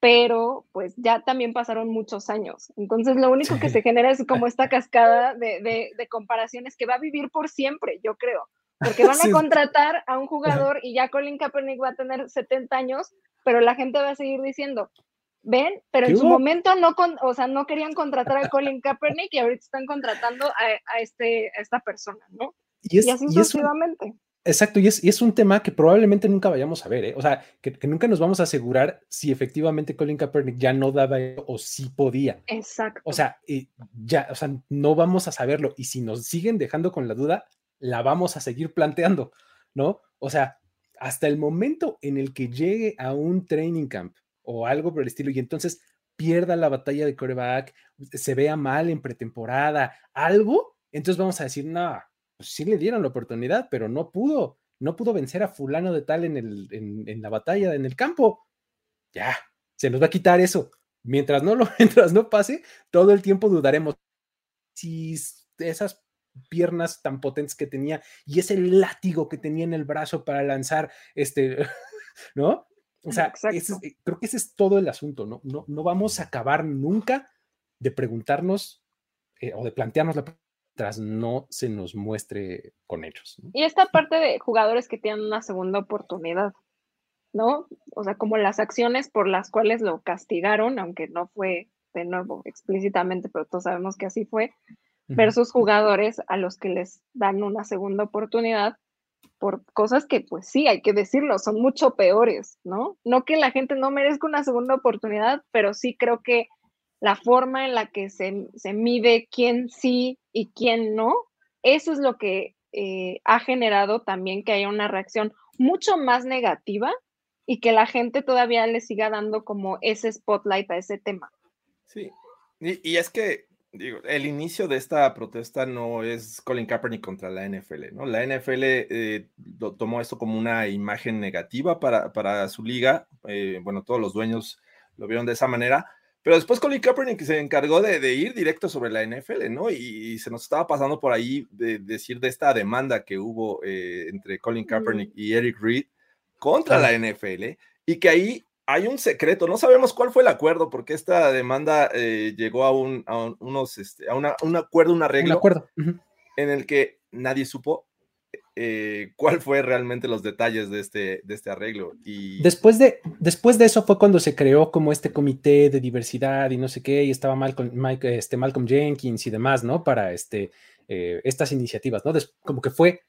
pero pues ya también pasaron muchos años. Entonces lo único que se genera es (laughs) como esta cascada de, de, comparaciones que va a vivir por siempre, yo creo, porque van a contratar a un jugador y ya Colin Kaepernick va a tener 70 años, pero la gente va a seguir diciendo, ven, pero en su momento no, o sea, no querían contratar a Colin Kaepernick y ahorita están contratando a, este, a esta persona, ¿no? Y, así sucesivamente. Exacto, y es, y es, un tema que probablemente nunca vayamos a ver, ¿eh? o sea, que, nunca nos vamos a asegurar si efectivamente Colin Kaepernick ya no daba o si podía. Exacto. O sea, ya, o sea, no vamos a saberlo y si nos siguen dejando con la duda, la vamos a seguir planteando, ¿no? O sea, hasta el momento en el que llegue a un training camp o algo por el estilo y entonces pierda la batalla de coreback, se vea mal en pretemporada, algo, entonces vamos a decir, no, pues, sí le dieron la oportunidad, pero no pudo, no pudo vencer a fulano de tal en, el, en, la batalla, en el campo. Ya, se nos va a quitar eso. Mientras no lo, (laughs) mientras no pase, todo el tiempo dudaremos si esas piernas tan potentes que tenía y ese látigo que tenía en el brazo para lanzar, este, (laughs) ¿no? O sea, creo que ese es todo el asunto, ¿no? No, no vamos a acabar nunca de preguntarnos eh, o de plantearnos la tras no se nos muestre con ellos. Y esta parte de jugadores que tienen una segunda oportunidad, ¿no? O sea, como las acciones por las cuales lo castigaron, aunque no fue de nuevo explícitamente, pero todos sabemos que así fue, versus jugadores a los que les dan una segunda oportunidad por cosas que, pues sí, hay que decirlo, son mucho peores, ¿no? No que la gente no merezca una segunda oportunidad, pero sí creo que la forma en la que se, mide quién sí y quién no, eso es lo que eh, ha generado también que haya una reacción mucho más negativa y que la gente todavía le siga dando como ese spotlight a ese tema. Sí, y, es que digo, el inicio de esta protesta no es Colin Kaepernick contra la NFL, ¿no? La NFL eh, tomó esto como una imagen negativa para, su liga, eh, bueno, todos los dueños lo vieron de esa manera, pero después Colin Kaepernick se encargó de, ir directo sobre la NFL, ¿no? Y, se nos estaba pasando por ahí de, decir de esta demanda que hubo eh, entre Colin Kaepernick y Eric Reed contra la NFL y que ahí hay un secreto, no sabemos cuál fue el acuerdo, porque esta demanda eh, llegó a un, a unos, este, a un acuerdo, un arreglo, acuerdo. en el que nadie supo eh, cuál fue realmente los detalles de este, de este arreglo. Y... Después, de, después de eso fue cuando se creó como este comité de diversidad y no sé qué, y estaba Malcolm, Mike, este, Malcolm Jenkins y demás, ¿no? Para este, eh, estas iniciativas, ¿no? como que fue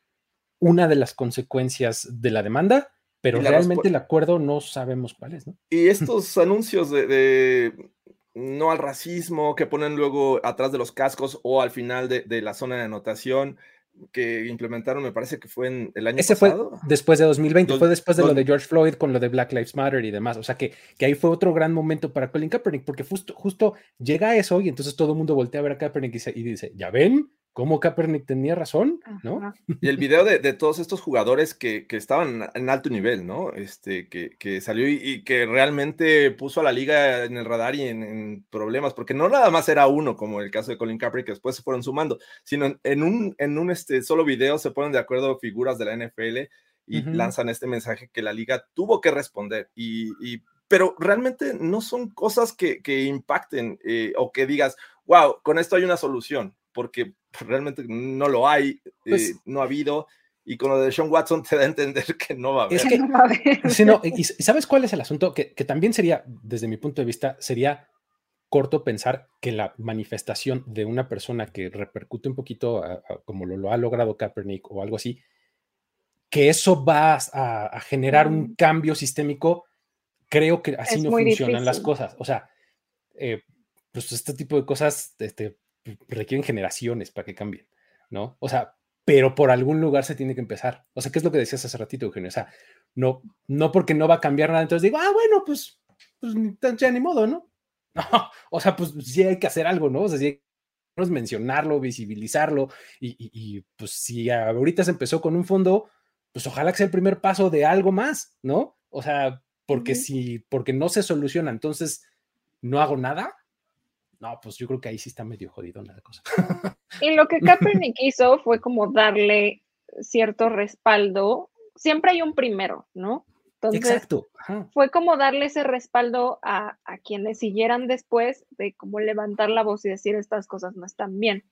una de las consecuencias de la demanda, pero realmente el acuerdo no sabemos cuál es, ¿no? Y estos anuncios de, de, no al racismo que ponen luego atrás de los cascos o al final de, de la zona de anotación, que implementaron, me parece que fue en el año Ese pasado. fue después de 2020, fue después de lo de George Floyd con lo de Black Lives Matter y demás. O sea que, que ahí fue otro gran momento para Colin Kaepernick, porque justo, justo llega eso y entonces todo el mundo voltea a ver a Kaepernick y dice, ¿ya ven? Cómo Kaepernick tenía razón, ¿no? (laughs) Y el video de, todos estos jugadores que, estaban en alto nivel, ¿no? Este, que, salió y, que realmente puso a la liga en el radar y en, problemas, porque no nada más era uno, como el caso de Colin Kaepernick, que después se fueron sumando, sino en, un, en un este, solo video se ponen de acuerdo figuras de la NFL y lanzan este mensaje que la liga tuvo que responder. Y, pero realmente no son cosas que, impacten eh, o que digas, wow, con esto hay una solución, porque realmente no lo hay, pues eh, no ha habido. Y con lo de Sean Watson te da a entender que no va a haber. Es que, (laughs) y, sabes cuál es el asunto? Que, también sería, desde mi punto de vista, sería corto pensar que la manifestación de una persona que repercute un poquito como lo, lo, ha logrado Kaepernick o algo así, que eso va a, generar un mm. cambio sistémico, creo que así no funcionan las cosas. O sea, eh, pues este tipo de cosas este, requieren generaciones para que cambien, ¿no? O sea, pero por algún lugar se tiene que empezar. O sea, ¿qué es lo que decías hace ratito, Eugenio? O sea, no, no porque no va a cambiar nada, entonces digo, ah, bueno, pues, pues ya ni modo, ¿no? (laughs) No, o sea, pues sí hay que hacer algo, ¿no? O sea, sí hay que mencionarlo, visibilizarlo, y, y, pues si ahorita se empezó con un fondo, pues ojalá que sea el primer paso de algo más, ¿no? O sea, porque si, porque no se soluciona, entonces no hago nada, no, pues yo creo que ahí sí está medio jodido la cosa. (laughs) Y lo que Kaepernick hizo fue como darle cierto respaldo. Siempre hay un primero, ¿no? Entonces, Exacto. fue como darle ese respaldo a, a, quienes siguieran después de cómo levantar la voz y decir estas cosas no están bien.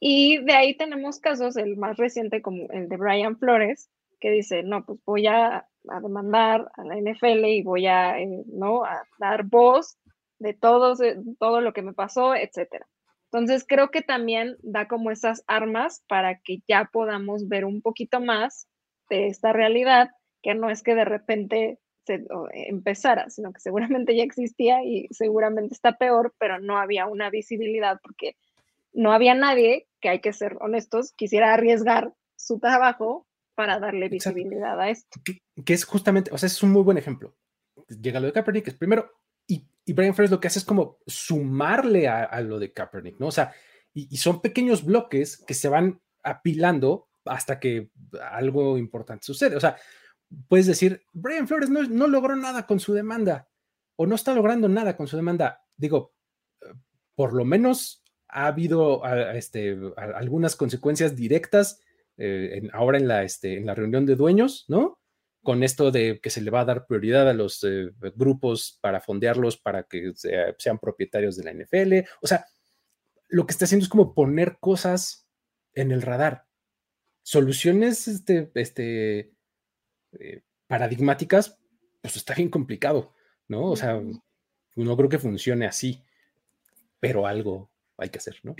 Y de ahí tenemos casos, el más reciente como el de Brian Flores, que dice, no, pues voy a, a demandar a la NFL y voy a, eh, ¿no? a dar voz de todos, todo lo que me pasó, etcétera. Entonces creo que también da como esas armas para que ya podamos ver un poquito más de esta realidad, que no es que de repente se empezara, sino que seguramente ya existía y seguramente está peor, pero no había una visibilidad porque no había nadie, que hay que ser honestos, quisiera arriesgar su trabajo para darle visibilidad a esto. Que, es justamente, o sea, es un muy buen ejemplo. Llega lo de Kaepernick, es primero, y, Brian Flores lo que hace es como sumarle a, lo de Kaepernick, ¿no? O sea, y, son pequeños bloques que se van apilando hasta que algo importante sucede. O sea, puedes decir, Brian Flores no, no logró nada con su demanda o no está logrando nada con su demanda. Digo, por lo menos ha habido este, algunas consecuencias directas eh, ahora en la, este, en la reunión de dueños, ¿no? Con esto de que se le va a dar prioridad a los eh, grupos para fondearlos para que sean propietarios de la NFL. O sea, lo que está haciendo es como poner cosas en el radar. Soluciones este, este, eh, paradigmáticas, pues está bien complicado, ¿no? O sea, no creo que funcione así, pero algo, hay que hacer, ¿no?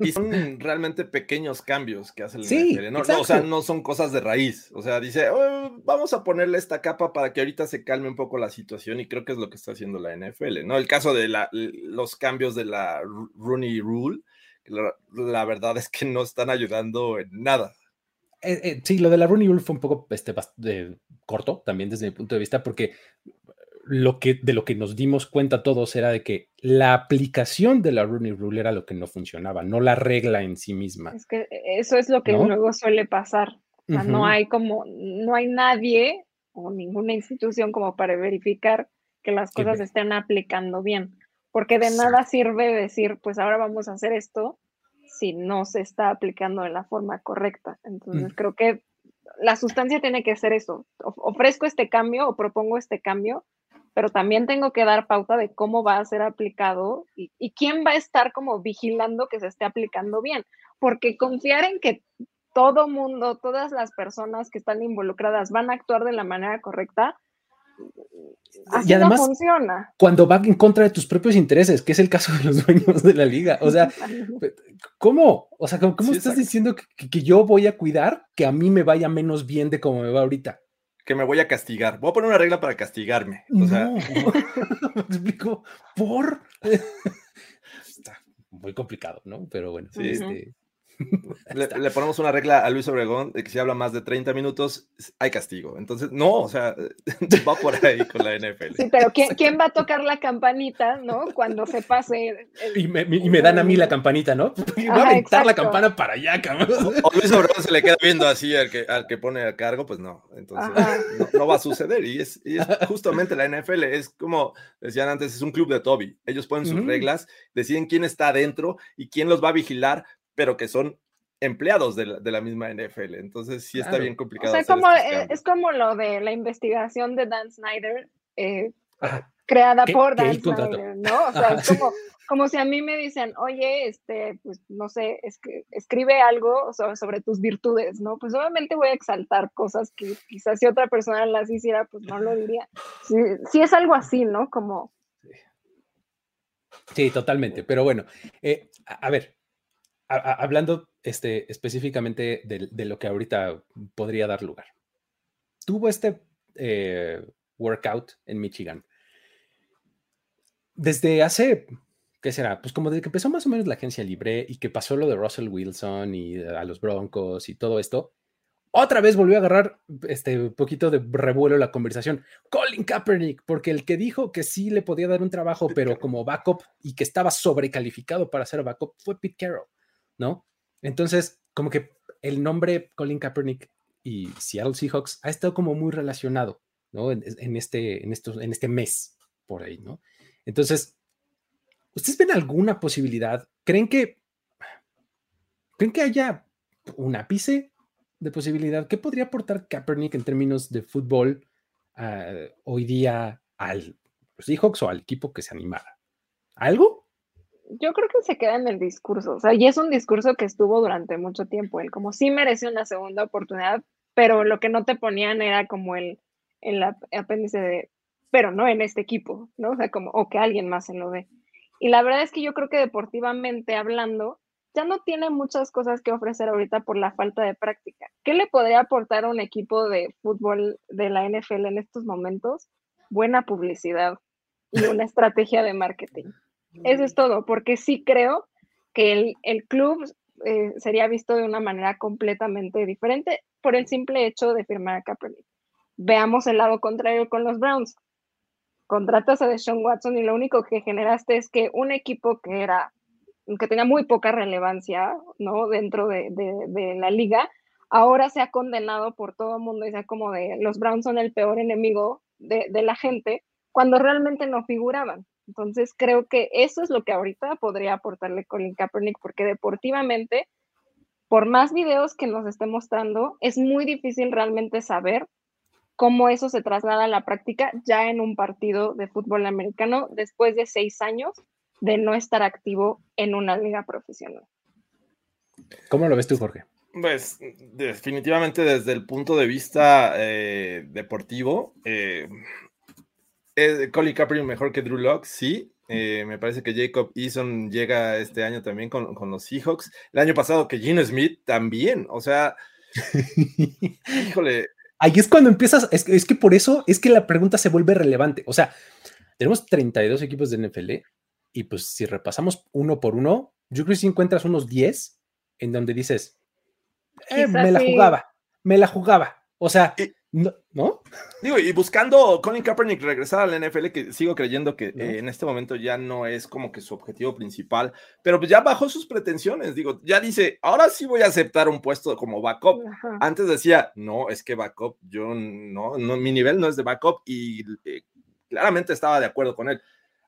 Y, son realmente pequeños cambios que hace el sí, NFL, ¿no? O sea, no son cosas de raíz. O sea, dice, oh, vamos a ponerle esta capa para que ahorita se calme un poco la situación y creo que es lo que está haciendo la NFL, ¿no? El caso de la, los cambios de la Rooney Rule, la, verdad es que no están ayudando en nada. Eh, eh, sí, lo de la Rooney Rule fue un poco este, corto también desde mi punto de vista, porque lo que, de lo que nos dimos cuenta todos era de que la aplicación de la Rooney Rule era lo que no funcionaba, no la regla en sí misma. Es que eso es lo que luego suele pasar. No hay como, no hay nadie o ninguna institución como para verificar que las cosas se estén aplicando bien. Porque de nada sirve decir, pues ahora vamos a hacer esto si no se está aplicando de la forma correcta. Entonces mm. creo que la sustancia tiene que ser eso. Ofrezco este cambio o propongo este cambio pero también tengo que dar pauta de cómo va a ser aplicado y, quién va a estar como vigilando que se esté aplicando bien, porque confiar en que todo mundo, todas las personas que están involucradas van a actuar de la manera correcta, así y además, no funciona. Cuando va en contra de tus propios intereses, que es el caso de los dueños de la liga. O sea, (laughs) ¿cómo? O sea, ¿cómo, estás diciendo que, que, yo voy a cuidar que a mí me vaya menos bien de cómo me va ahorita? Que me voy a castigar. Voy a poner una regla para castigarme. O sea, (laughs) me explico, por. (laughs) Está muy complicado, ¿no? Pero bueno, sí, este, (laughs) le, ponemos una regla a Luis Obregón de que si habla más de 30 minutos hay castigo. Entonces, no, o sea, (laughs) va por ahí con la NFL. Sí, pero ¿quién, va a tocar la campanita, no? Cuando se pase. y, me, dan a mí la campanita, ¿no? (laughs) Voy a aventar la campana para allá, cabrón. O, Luis Obregón se le queda viendo así al que, al que pone a cargo, pues no. Entonces, no, va a suceder. Y es, justamente la NFL, es como decían antes, es un club de Toby. Ellos ponen sus reglas, deciden quién está adentro y quién los va a vigilar pero que son empleados de la, misma NFL. Entonces sí está bien complicado. O sea, como, eh, es como lo de la investigación de Dan Snyder, eh, creada por Dan Snyder, ¿no? O sea, es como, como si a mí me dicen, oye, este, pues no sé, es que escribe algo sobre, tus virtudes, ¿no? Pues obviamente voy a exaltar cosas que quizás si otra persona las hiciera, pues no lo diría. Sí, sí es algo así, ¿no? Como Sí, totalmente. Pero bueno, eh, a, ver, hablando este, específicamente de, lo que ahorita podría dar lugar. Tuvo este eh, workout en Michigan. Desde hace, ¿qué será? Pues como desde que empezó más o menos la agencia libre y que pasó lo de Russell Wilson y a los Broncos y todo esto, otra vez volvió a agarrar este poquito de revuelo la conversación. Colin Kaepernick, porque el que dijo que sí le podía dar un trabajo, pero como backup y que estaba sobrecalificado para ser backup fue Pete Carroll, ¿no? Entonces, como que el nombre Colin Kaepernick y Seattle Seahawks ha estado como muy relacionado, ¿no? En, este, en, estos, en este mes, por ahí, ¿no? Entonces, ¿ustedes ven alguna posibilidad? ¿Creen que, creen que haya un ápice de posibilidad. ¿Qué podría aportar Kaepernick en términos de fútbol ah, hoy día al Seahawks o al equipo que se animara? ¿Algo? Yo creo que se queda en el discurso, o sea, y es un discurso que estuvo durante mucho tiempo, él como sí merece una segunda oportunidad, pero lo que no te ponían era como el, el apéndice de, pero no en este equipo, ¿no? O sea, como, o que alguien más se lo dé. Y la verdad es que yo creo que deportivamente hablando, ya no tiene muchas cosas que ofrecer ahorita por la falta de práctica. ¿Qué le podría aportar a un equipo de fútbol de la NFL en estos momentos? Buena publicidad y una estrategia de marketing. Eso es todo, porque sí creo que el, club eh, sería visto de una manera completamente diferente por el simple hecho de firmar a Kaepernick. Veamos el lado contrario con los Browns. Contratas a Deshaun Watson y lo único que generaste es que un equipo que era que tenía muy poca relevancia, ¿no? Dentro de, la liga, ahora se ha condenado por todo el mundo y sea como de los Browns son el peor enemigo de, la gente, cuando realmente no figuraban. Entonces creo que eso es lo que ahorita podría aportarle Colin Kaepernick, porque deportivamente, por más videos que nos esté mostrando, es muy difícil realmente saber cómo eso se traslada a la práctica ya en un partido de fútbol americano después de seis años de no estar activo en una liga profesional. ¿Cómo lo ves tú, Jorge? Pues definitivamente desde el punto de vista eh, deportivo, eh, Colin Kaepernick mejor que Drew Locke, sí. Eh, me parece que Jacob Eason llega este año también con, con, los Seahawks. El año pasado que Gino Smith también. O sea, (laughs) híjole. Ahí es cuando empiezas, es, es, que por eso es que la pregunta se vuelve relevante. O sea, tenemos 32 equipos de NFL y pues si repasamos uno por uno, yo creo que si encuentras unos 10 en donde dices, eh, me la jugaba, me la jugaba. O sea, no, Digo, y buscando Colin Kaepernick regresar al NFL, que sigo creyendo que eh, en este momento ya no es como que su objetivo principal, pero pues ya bajó sus pretensiones. Digo, ya dice, ahora sí voy a aceptar un puesto como backup. Antes decía, no, es que backup, yo no, no mi nivel no es de backup y eh, claramente estaba de acuerdo con él.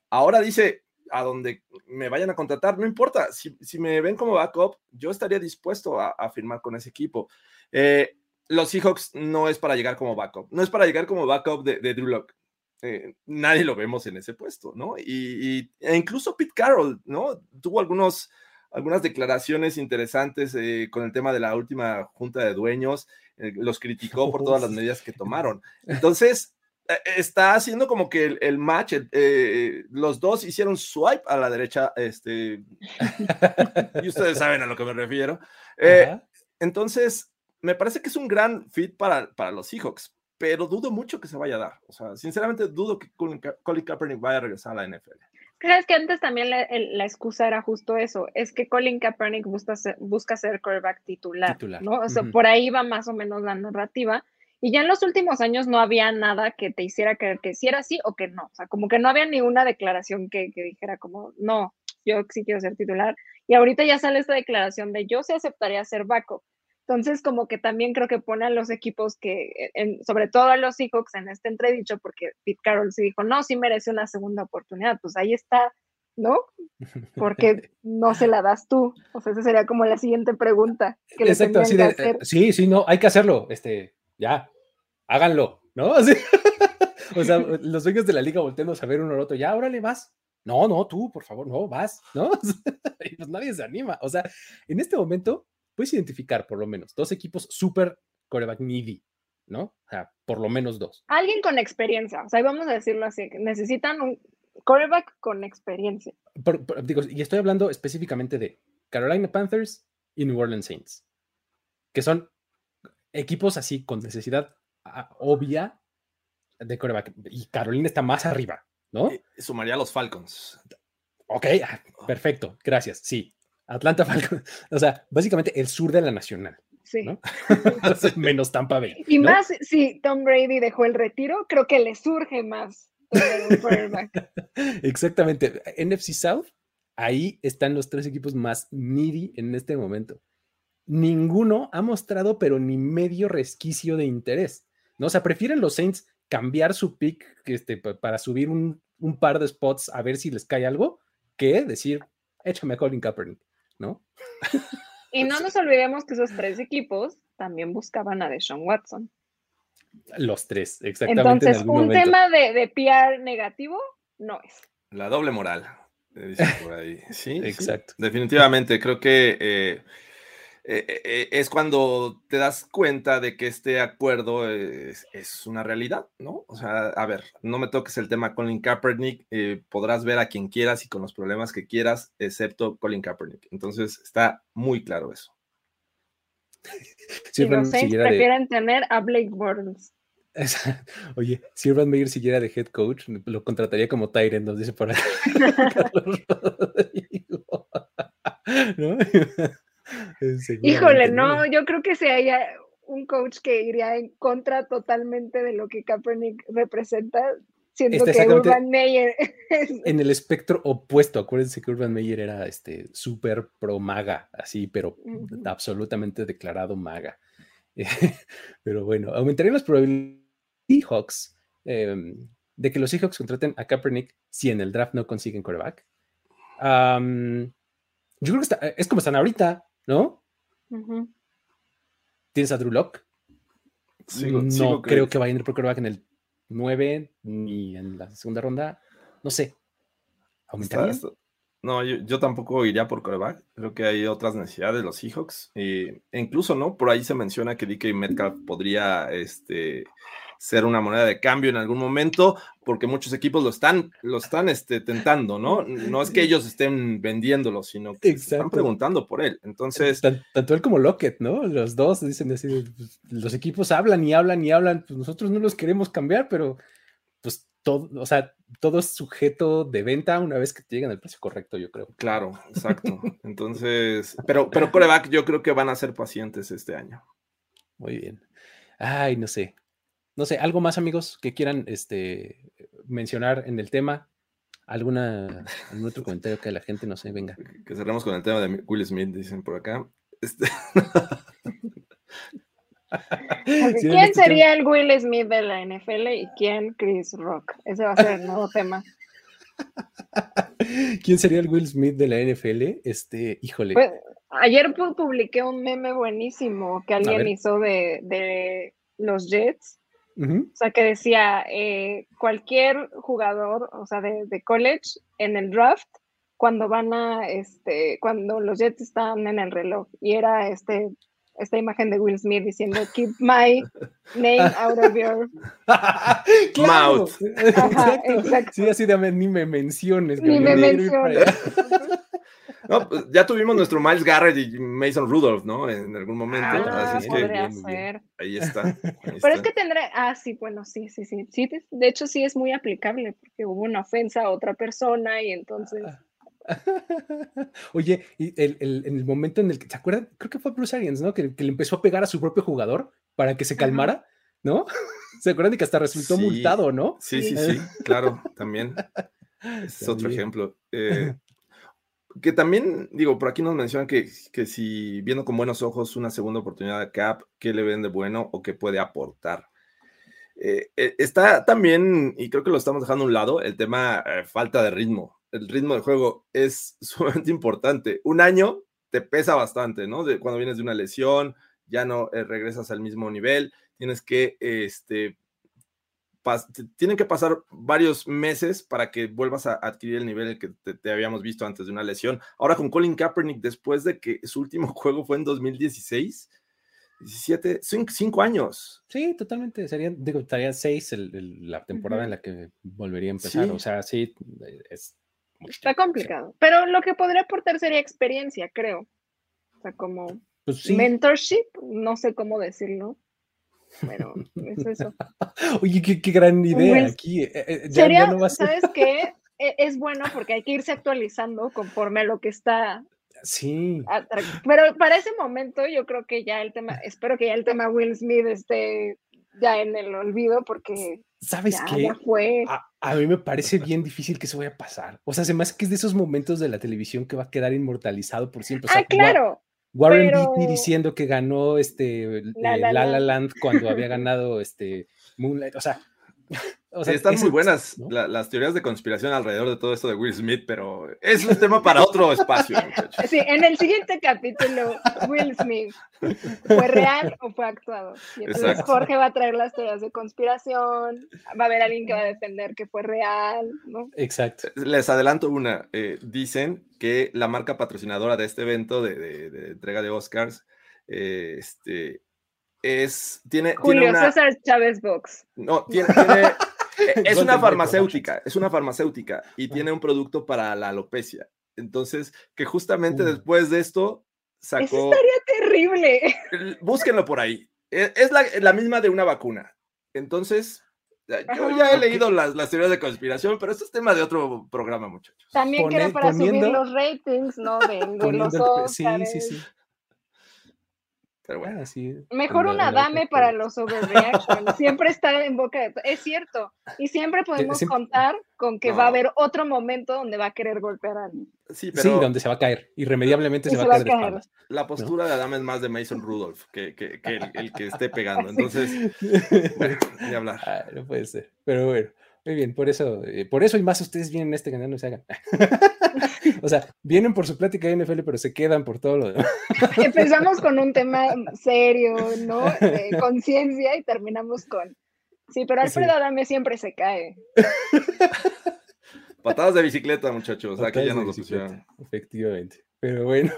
Ahora dice, a donde me vayan a contratar, no importa, si, me ven como backup, yo estaría dispuesto a, firmar con ese equipo. Eh, los Seahawks no es para llegar como backup, no es para llegar como backup de, de Drew Locke. Eh, nadie lo vemos en ese puesto, ¿no? Y, e incluso Pete Carroll, ¿no? Tuvo algunos, algunas declaraciones interesantes eh, con el tema de la última junta de dueños, los criticó por todas las (laughs) medidas que tomaron. Entonces, eh, está haciendo como que el, match, eh, los dos hicieron swipe a la derecha, este, (laughs) y ustedes saben a lo que me refiero. Eh, entonces, me parece que es un gran fit para, para los Seahawks, pero dudo mucho que se vaya a dar. O sea, sinceramente dudo que Colin, Kaepernick vaya a regresar a la NFL. ¿Crees que antes también la, excusa era justo eso? Es que Colin Kaepernick busca ser, busca ser quarterback titular, ¿no? O sea, por ahí va más o menos la narrativa y ya en los últimos años no había nada que te hiciera creer que sí era así o que no. O sea, como que no había ninguna declaración que, dijera como, no, yo sí quiero ser titular. Y ahorita ya sale esta declaración de yo sí aceptaría ser backup. Entonces, como que también creo que pone a los equipos que, sobre todo a los Seahawks en este entredicho, porque Pete Carroll sí dijo, no, sí merece una segunda oportunidad. Pues ahí está, ¿no? Porque (laughs) no se la das tú. O sea, esa sería como la siguiente pregunta. Que Exacto, así de, eh, sí, sí, no, hay que hacerlo. Este, ya, háganlo, ¿no? (laughs) o sea, (laughs) los dueños de la liga volteando a ver uno al otro, ya, órale, vas. No, no, tú, por favor, no, vas, ¿no? y pues nadie se anima. O sea, en este momento puedes identificar por lo menos dos equipos súper coreback needy, ¿no? O sea, por lo menos dos. Alguien con experiencia, o sea, vamos a decirlo así, necesitan un quarterback con experiencia. digo, y estoy hablando específicamente de Carolina Panthers y New Orleans Saints, que son equipos así con necesidad obvia de quarterback. Y Carolina está más arriba, ¿no? sumaría a los Falcons. Ok, ah, perfecto, gracias. Sí, Atlanta Falcons. (laughs) O sea, básicamente el sur de la nacional. Sí. ¿no? (laughs) (laughs) Menos Tampa Bay. Y más si Tom Brady dejó el retiro, creo que le surge más. Exactamente. NFC South, ahí están los tres equipos más needy en este momento. Ninguno ha mostrado, pero ni medio resquicio de interés. ¿no? O sea, prefieren los Saints cambiar su pick este, para subir un, un par de spots a ver si les cae algo, que decir, échame a Colin Kaepernick, ¿no? Y no nos olvidemos que esos tres equipos también buscaban a Deshaun Watson. Los tres, exactamente. Entonces, un tema de, de PR negativo no es. La doble moral, por ahí. Sí, exacto. definitivamente, creo que eh, eh, eh, es cuando te das cuenta de que este acuerdo es, una realidad, ¿no? O sea, a ver, no me toques el tema Colin Kaepernick, podrás ver a quien quieras y con los problemas que quieras, excepto Colin Kaepernick. Entonces, está muy claro eso. Si los Saints prefieren tener a Blake Bortles. Oye, si Urban Meyer siguiera de head coach, lo contrataría como Tyrant, nos dice por ahí. (laughs) (laughs) (laughs) ¿No? (laughs) Híjole, no, yo creo que si haya un coach que iría en contra totalmente de lo que Kaepernick representa, siento que Urban Meyer (laughs) en el espectro opuesto. Acuérdense que Urban Meyer era este súper pro maga, así, pero absolutamente declarado maga. (laughs) pero bueno, aumentarían las probabilidades Seahawks em, de que los Seahawks contraten a Kaepernick si en el draft no consiguen quarterback. yo creo que es como están ahorita, ¿no? ¿Tienes a Drew Locke? no creo que vayan a ir por quarterback en el 9 ni en la segunda ronda. No sé. ¿Aumentaría? No, yo, tampoco iría por coreback. Creo que hay otras necesidades de los Seahawks. e incluso, ¿no? Por ahí se menciona que DK Metcalf podría este, ser una moneda de cambio en algún momento, porque muchos equipos lo están, lo están este, tentando, ¿no? No es que ellos estén vendiéndolo, sino que están preguntando por él. Entonces. Tanto él como Lockett, ¿no? Los dos dicen así: pues, los equipos hablan y hablan y hablan, pues nosotros no los queremos cambiar, pero pues todo, o sea, todo es sujeto de venta una vez que te llegan al precio correcto, yo creo. Claro, exacto. Entonces, pero, pero coreback, yo creo que van a ser pacientes este año. Muy bien. Ay, no sé. No sé, algo más, amigos, que quieran este, mencionar en el tema. ¿Alguna, algún otro (laughs) comentario que la gente no sé, venga? Que cerremos con el tema de Will Smith, dicen por acá. Este... (laughs) ¿Quién sería el Will Smith de la NFL y quién Chris Rock? Ese va a ser el nuevo tema. (laughs) ¿Quién sería el Will Smith de la NFL? Este, híjole. Pues, ayer publiqué un meme buenísimo que alguien hizo de, los Jets. O sea, que decía, eh, cualquier jugador, o sea, de, de, college en el draft, cuando van a, este, cuando los Jets están en el reloj, y era este esta imagen de Will Smith diciendo keep my name out of your (laughs) mouth. Sí, así de ni me menciones. Ni me menciones. (laughs) (laughs) No, pues, ya tuvimos nuestro Miles Garrett y Mason Rudolph, ¿no? En algún momento. Ah, así es que ser. ahí está. (laughs) Pero es que tendré, ah, sí, bueno, sí, sí, sí, sí. De hecho, sí es muy aplicable porque hubo una ofensa a otra persona y entonces. Ah. (laughs) Oye, y el, en el momento en el que, ¿se acuerdan? Creo que fue Bruce Arians, ¿no? Que, le empezó a pegar a su propio jugador para que se calmara, ¿no? ¿Se acuerdan de que hasta resultó multado, ¿no? Sí, sí, sí, claro, también. Es otro ejemplo. Eh, que también, digo, por aquí nos mencionan que, que si viendo con buenos ojos una segunda oportunidad de Cap, ¿qué le ven de bueno o qué puede aportar? Eh, eh, está también, y creo que lo estamos dejando a un lado, el tema falta de ritmo el ritmo de juego es (laughs) sumamente importante. Un año te pesa bastante, ¿no? De, cuando vienes de una lesión, ya no eh, regresas al mismo nivel, tienes que, este, tienen que pasar varios meses para que vuelvas a adquirir el nivel que te, habíamos visto antes de una lesión. Ahora con Colin Kaepernick, después de que su último (laughs) juego fue en 2016, 17, 5 años. Sí, totalmente. Serían, digo, estaría 6 la temporada en la que volvería a empezar. O sea, sí, es. Está complicado. Pero lo que podría aportar sería experiencia, creo. O sea, como pues mentorship, no sé cómo decirlo. Pero es eso. (laughs) Oye, qué, gran idea aquí. Eh, eh, sería, ¿sabes qué? E, es bueno porque hay que irse actualizando conforme a lo que está Sí. Pero para ese momento yo creo que ya el tema, espero que ya el tema Will Smith esté ya en el olvido porque... ¿Sabes qué? fue. A, mí me parece bien difícil que eso vaya a pasar. O sea, se me hace que es de esos momentos de la televisión que va a quedar inmortalizado por siempre. ah, claro. Warren Beatty diciendo que ganó este La La, Land cuando había (laughs) ganado este Moonlight. O sea, (laughs) están muy buenas las teorías de conspiración alrededor de todo esto de Will Smith, pero es un tema para otro espacio, (laughs) muchachos. Sí, en el siguiente capítulo, Will Smith, ¿fue real o fue actuado? Y entonces Jorge va a traer las teorías de conspiración, va a haber alguien que va a defender que fue real, ¿no? Exacto. Les adelanto una. Eh, dicen que la marca patrocinadora de este evento de, entrega de Oscars eh, este, es, tiene, Julio César Chávez Box. No, tiene, (laughs) es una farmacéutica, es una farmacéutica y tiene un producto para la alopecia. Entonces, que justamente uh. después de esto sacó... Eso estaría terrible. Búsquenlo por ahí. E, es, la, misma de una vacuna. Entonces, yo ya he leído las, las, teorías de conspiración, pero esto es tema de otro programa, muchachos. También que era para subir los ratings, ¿no? De, (laughs) los Sí, sí, sí. Pero bueno, Mejor una dame para los overreactions. (laughs) siempre está en boca de. Es cierto. Y siempre podemos contar con que va a haber otro momento donde va a querer golpear a alguien. Sí, pero... donde se va a caer. Irremediablemente se, va, a caer, de espaldas. La postura de Adame es más de Mason Rudolph que, que, que el, que esté pegando. (laughs) Entonces, bueno, ni hablar. Ah, no puede ser. Pero bueno. Muy bien, por eso, eh, por eso y más ustedes vienen a este canal, no se hagan. (laughs) o sea, vienen por su plática de NFL, pero se quedan por todo lo demás. (laughs) Empezamos con un tema serio, ¿no? De (laughs) conciencia y terminamos con. Sí, pero Alfredo Adame siempre se cae. (laughs) Patadas de bicicleta, muchachos. Aquí ya nos lo pusieron. Efectivamente. Pero bueno,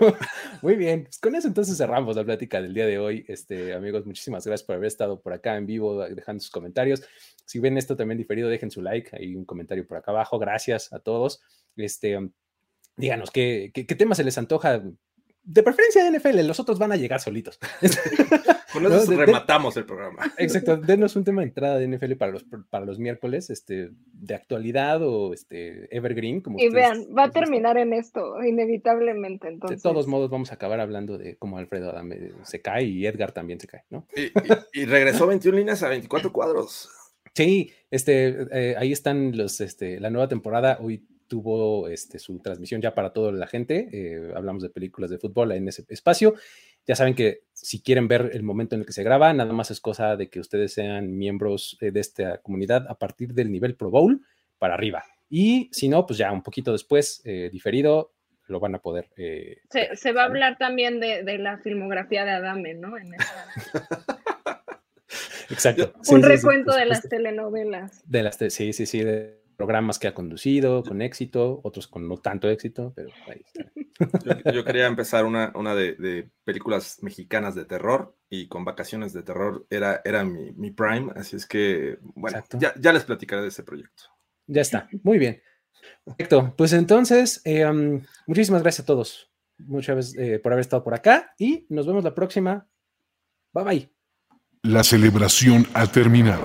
muy bien. Pues con eso entonces cerramos la plática del día de hoy. Este, amigos, muchísimas gracias por haber estado por acá en vivo, dejando sus comentarios. Si ven esto también diferido, dejen su like, hay un comentario por acá abajo. Gracias a todos. Este, díganos qué, qué, qué tema se les antoja de preferencia de NFL, los otros van a llegar solitos. (laughs) Con eso rematamos el programa. (laughs) Exacto, denos un tema de entrada de NFL para los, para los miércoles, este, de actualidad o este, evergreen. Como y vean, va a terminar en esto, inevitablemente. Entonces. De todos modos, vamos a acabar hablando de cómo Alfredo Adame se cae y Edgar también se cae, ¿no? Y, regresó 21 líneas a 24 cuadros. Sí, este, eh, ahí están los, este, la nueva temporada. Hoy tuvo este, su transmisión ya para toda la gente. Eh, hablamos de películas de fútbol en ese espacio. Ya saben que si quieren ver el momento en el que se graba, nada más es cosa de que ustedes sean miembros eh, de esta comunidad a partir del nivel Pro Bowl para arriba. Y si no, pues ya un poquito después, eh, diferido, lo van a poder. se, va a hablar también de, la filmografía de Adame, ¿no? (laughs) Exacto. un recuento de las telenovelas. De las, sí, sí, sí, de programas que ha conducido con éxito, otros con no tanto éxito, pero ahí está. Yo, quería empezar una, una de, películas mexicanas de terror y con vacaciones de terror era, era mi, prime, así es que, bueno, ya, les platicaré de ese proyecto. Ya está, muy bien. Perfecto, pues entonces, eh, um, muchísimas gracias a todos, muchas veces eh, por haber estado por acá y nos vemos la próxima. Bye bye. La celebración ha terminado.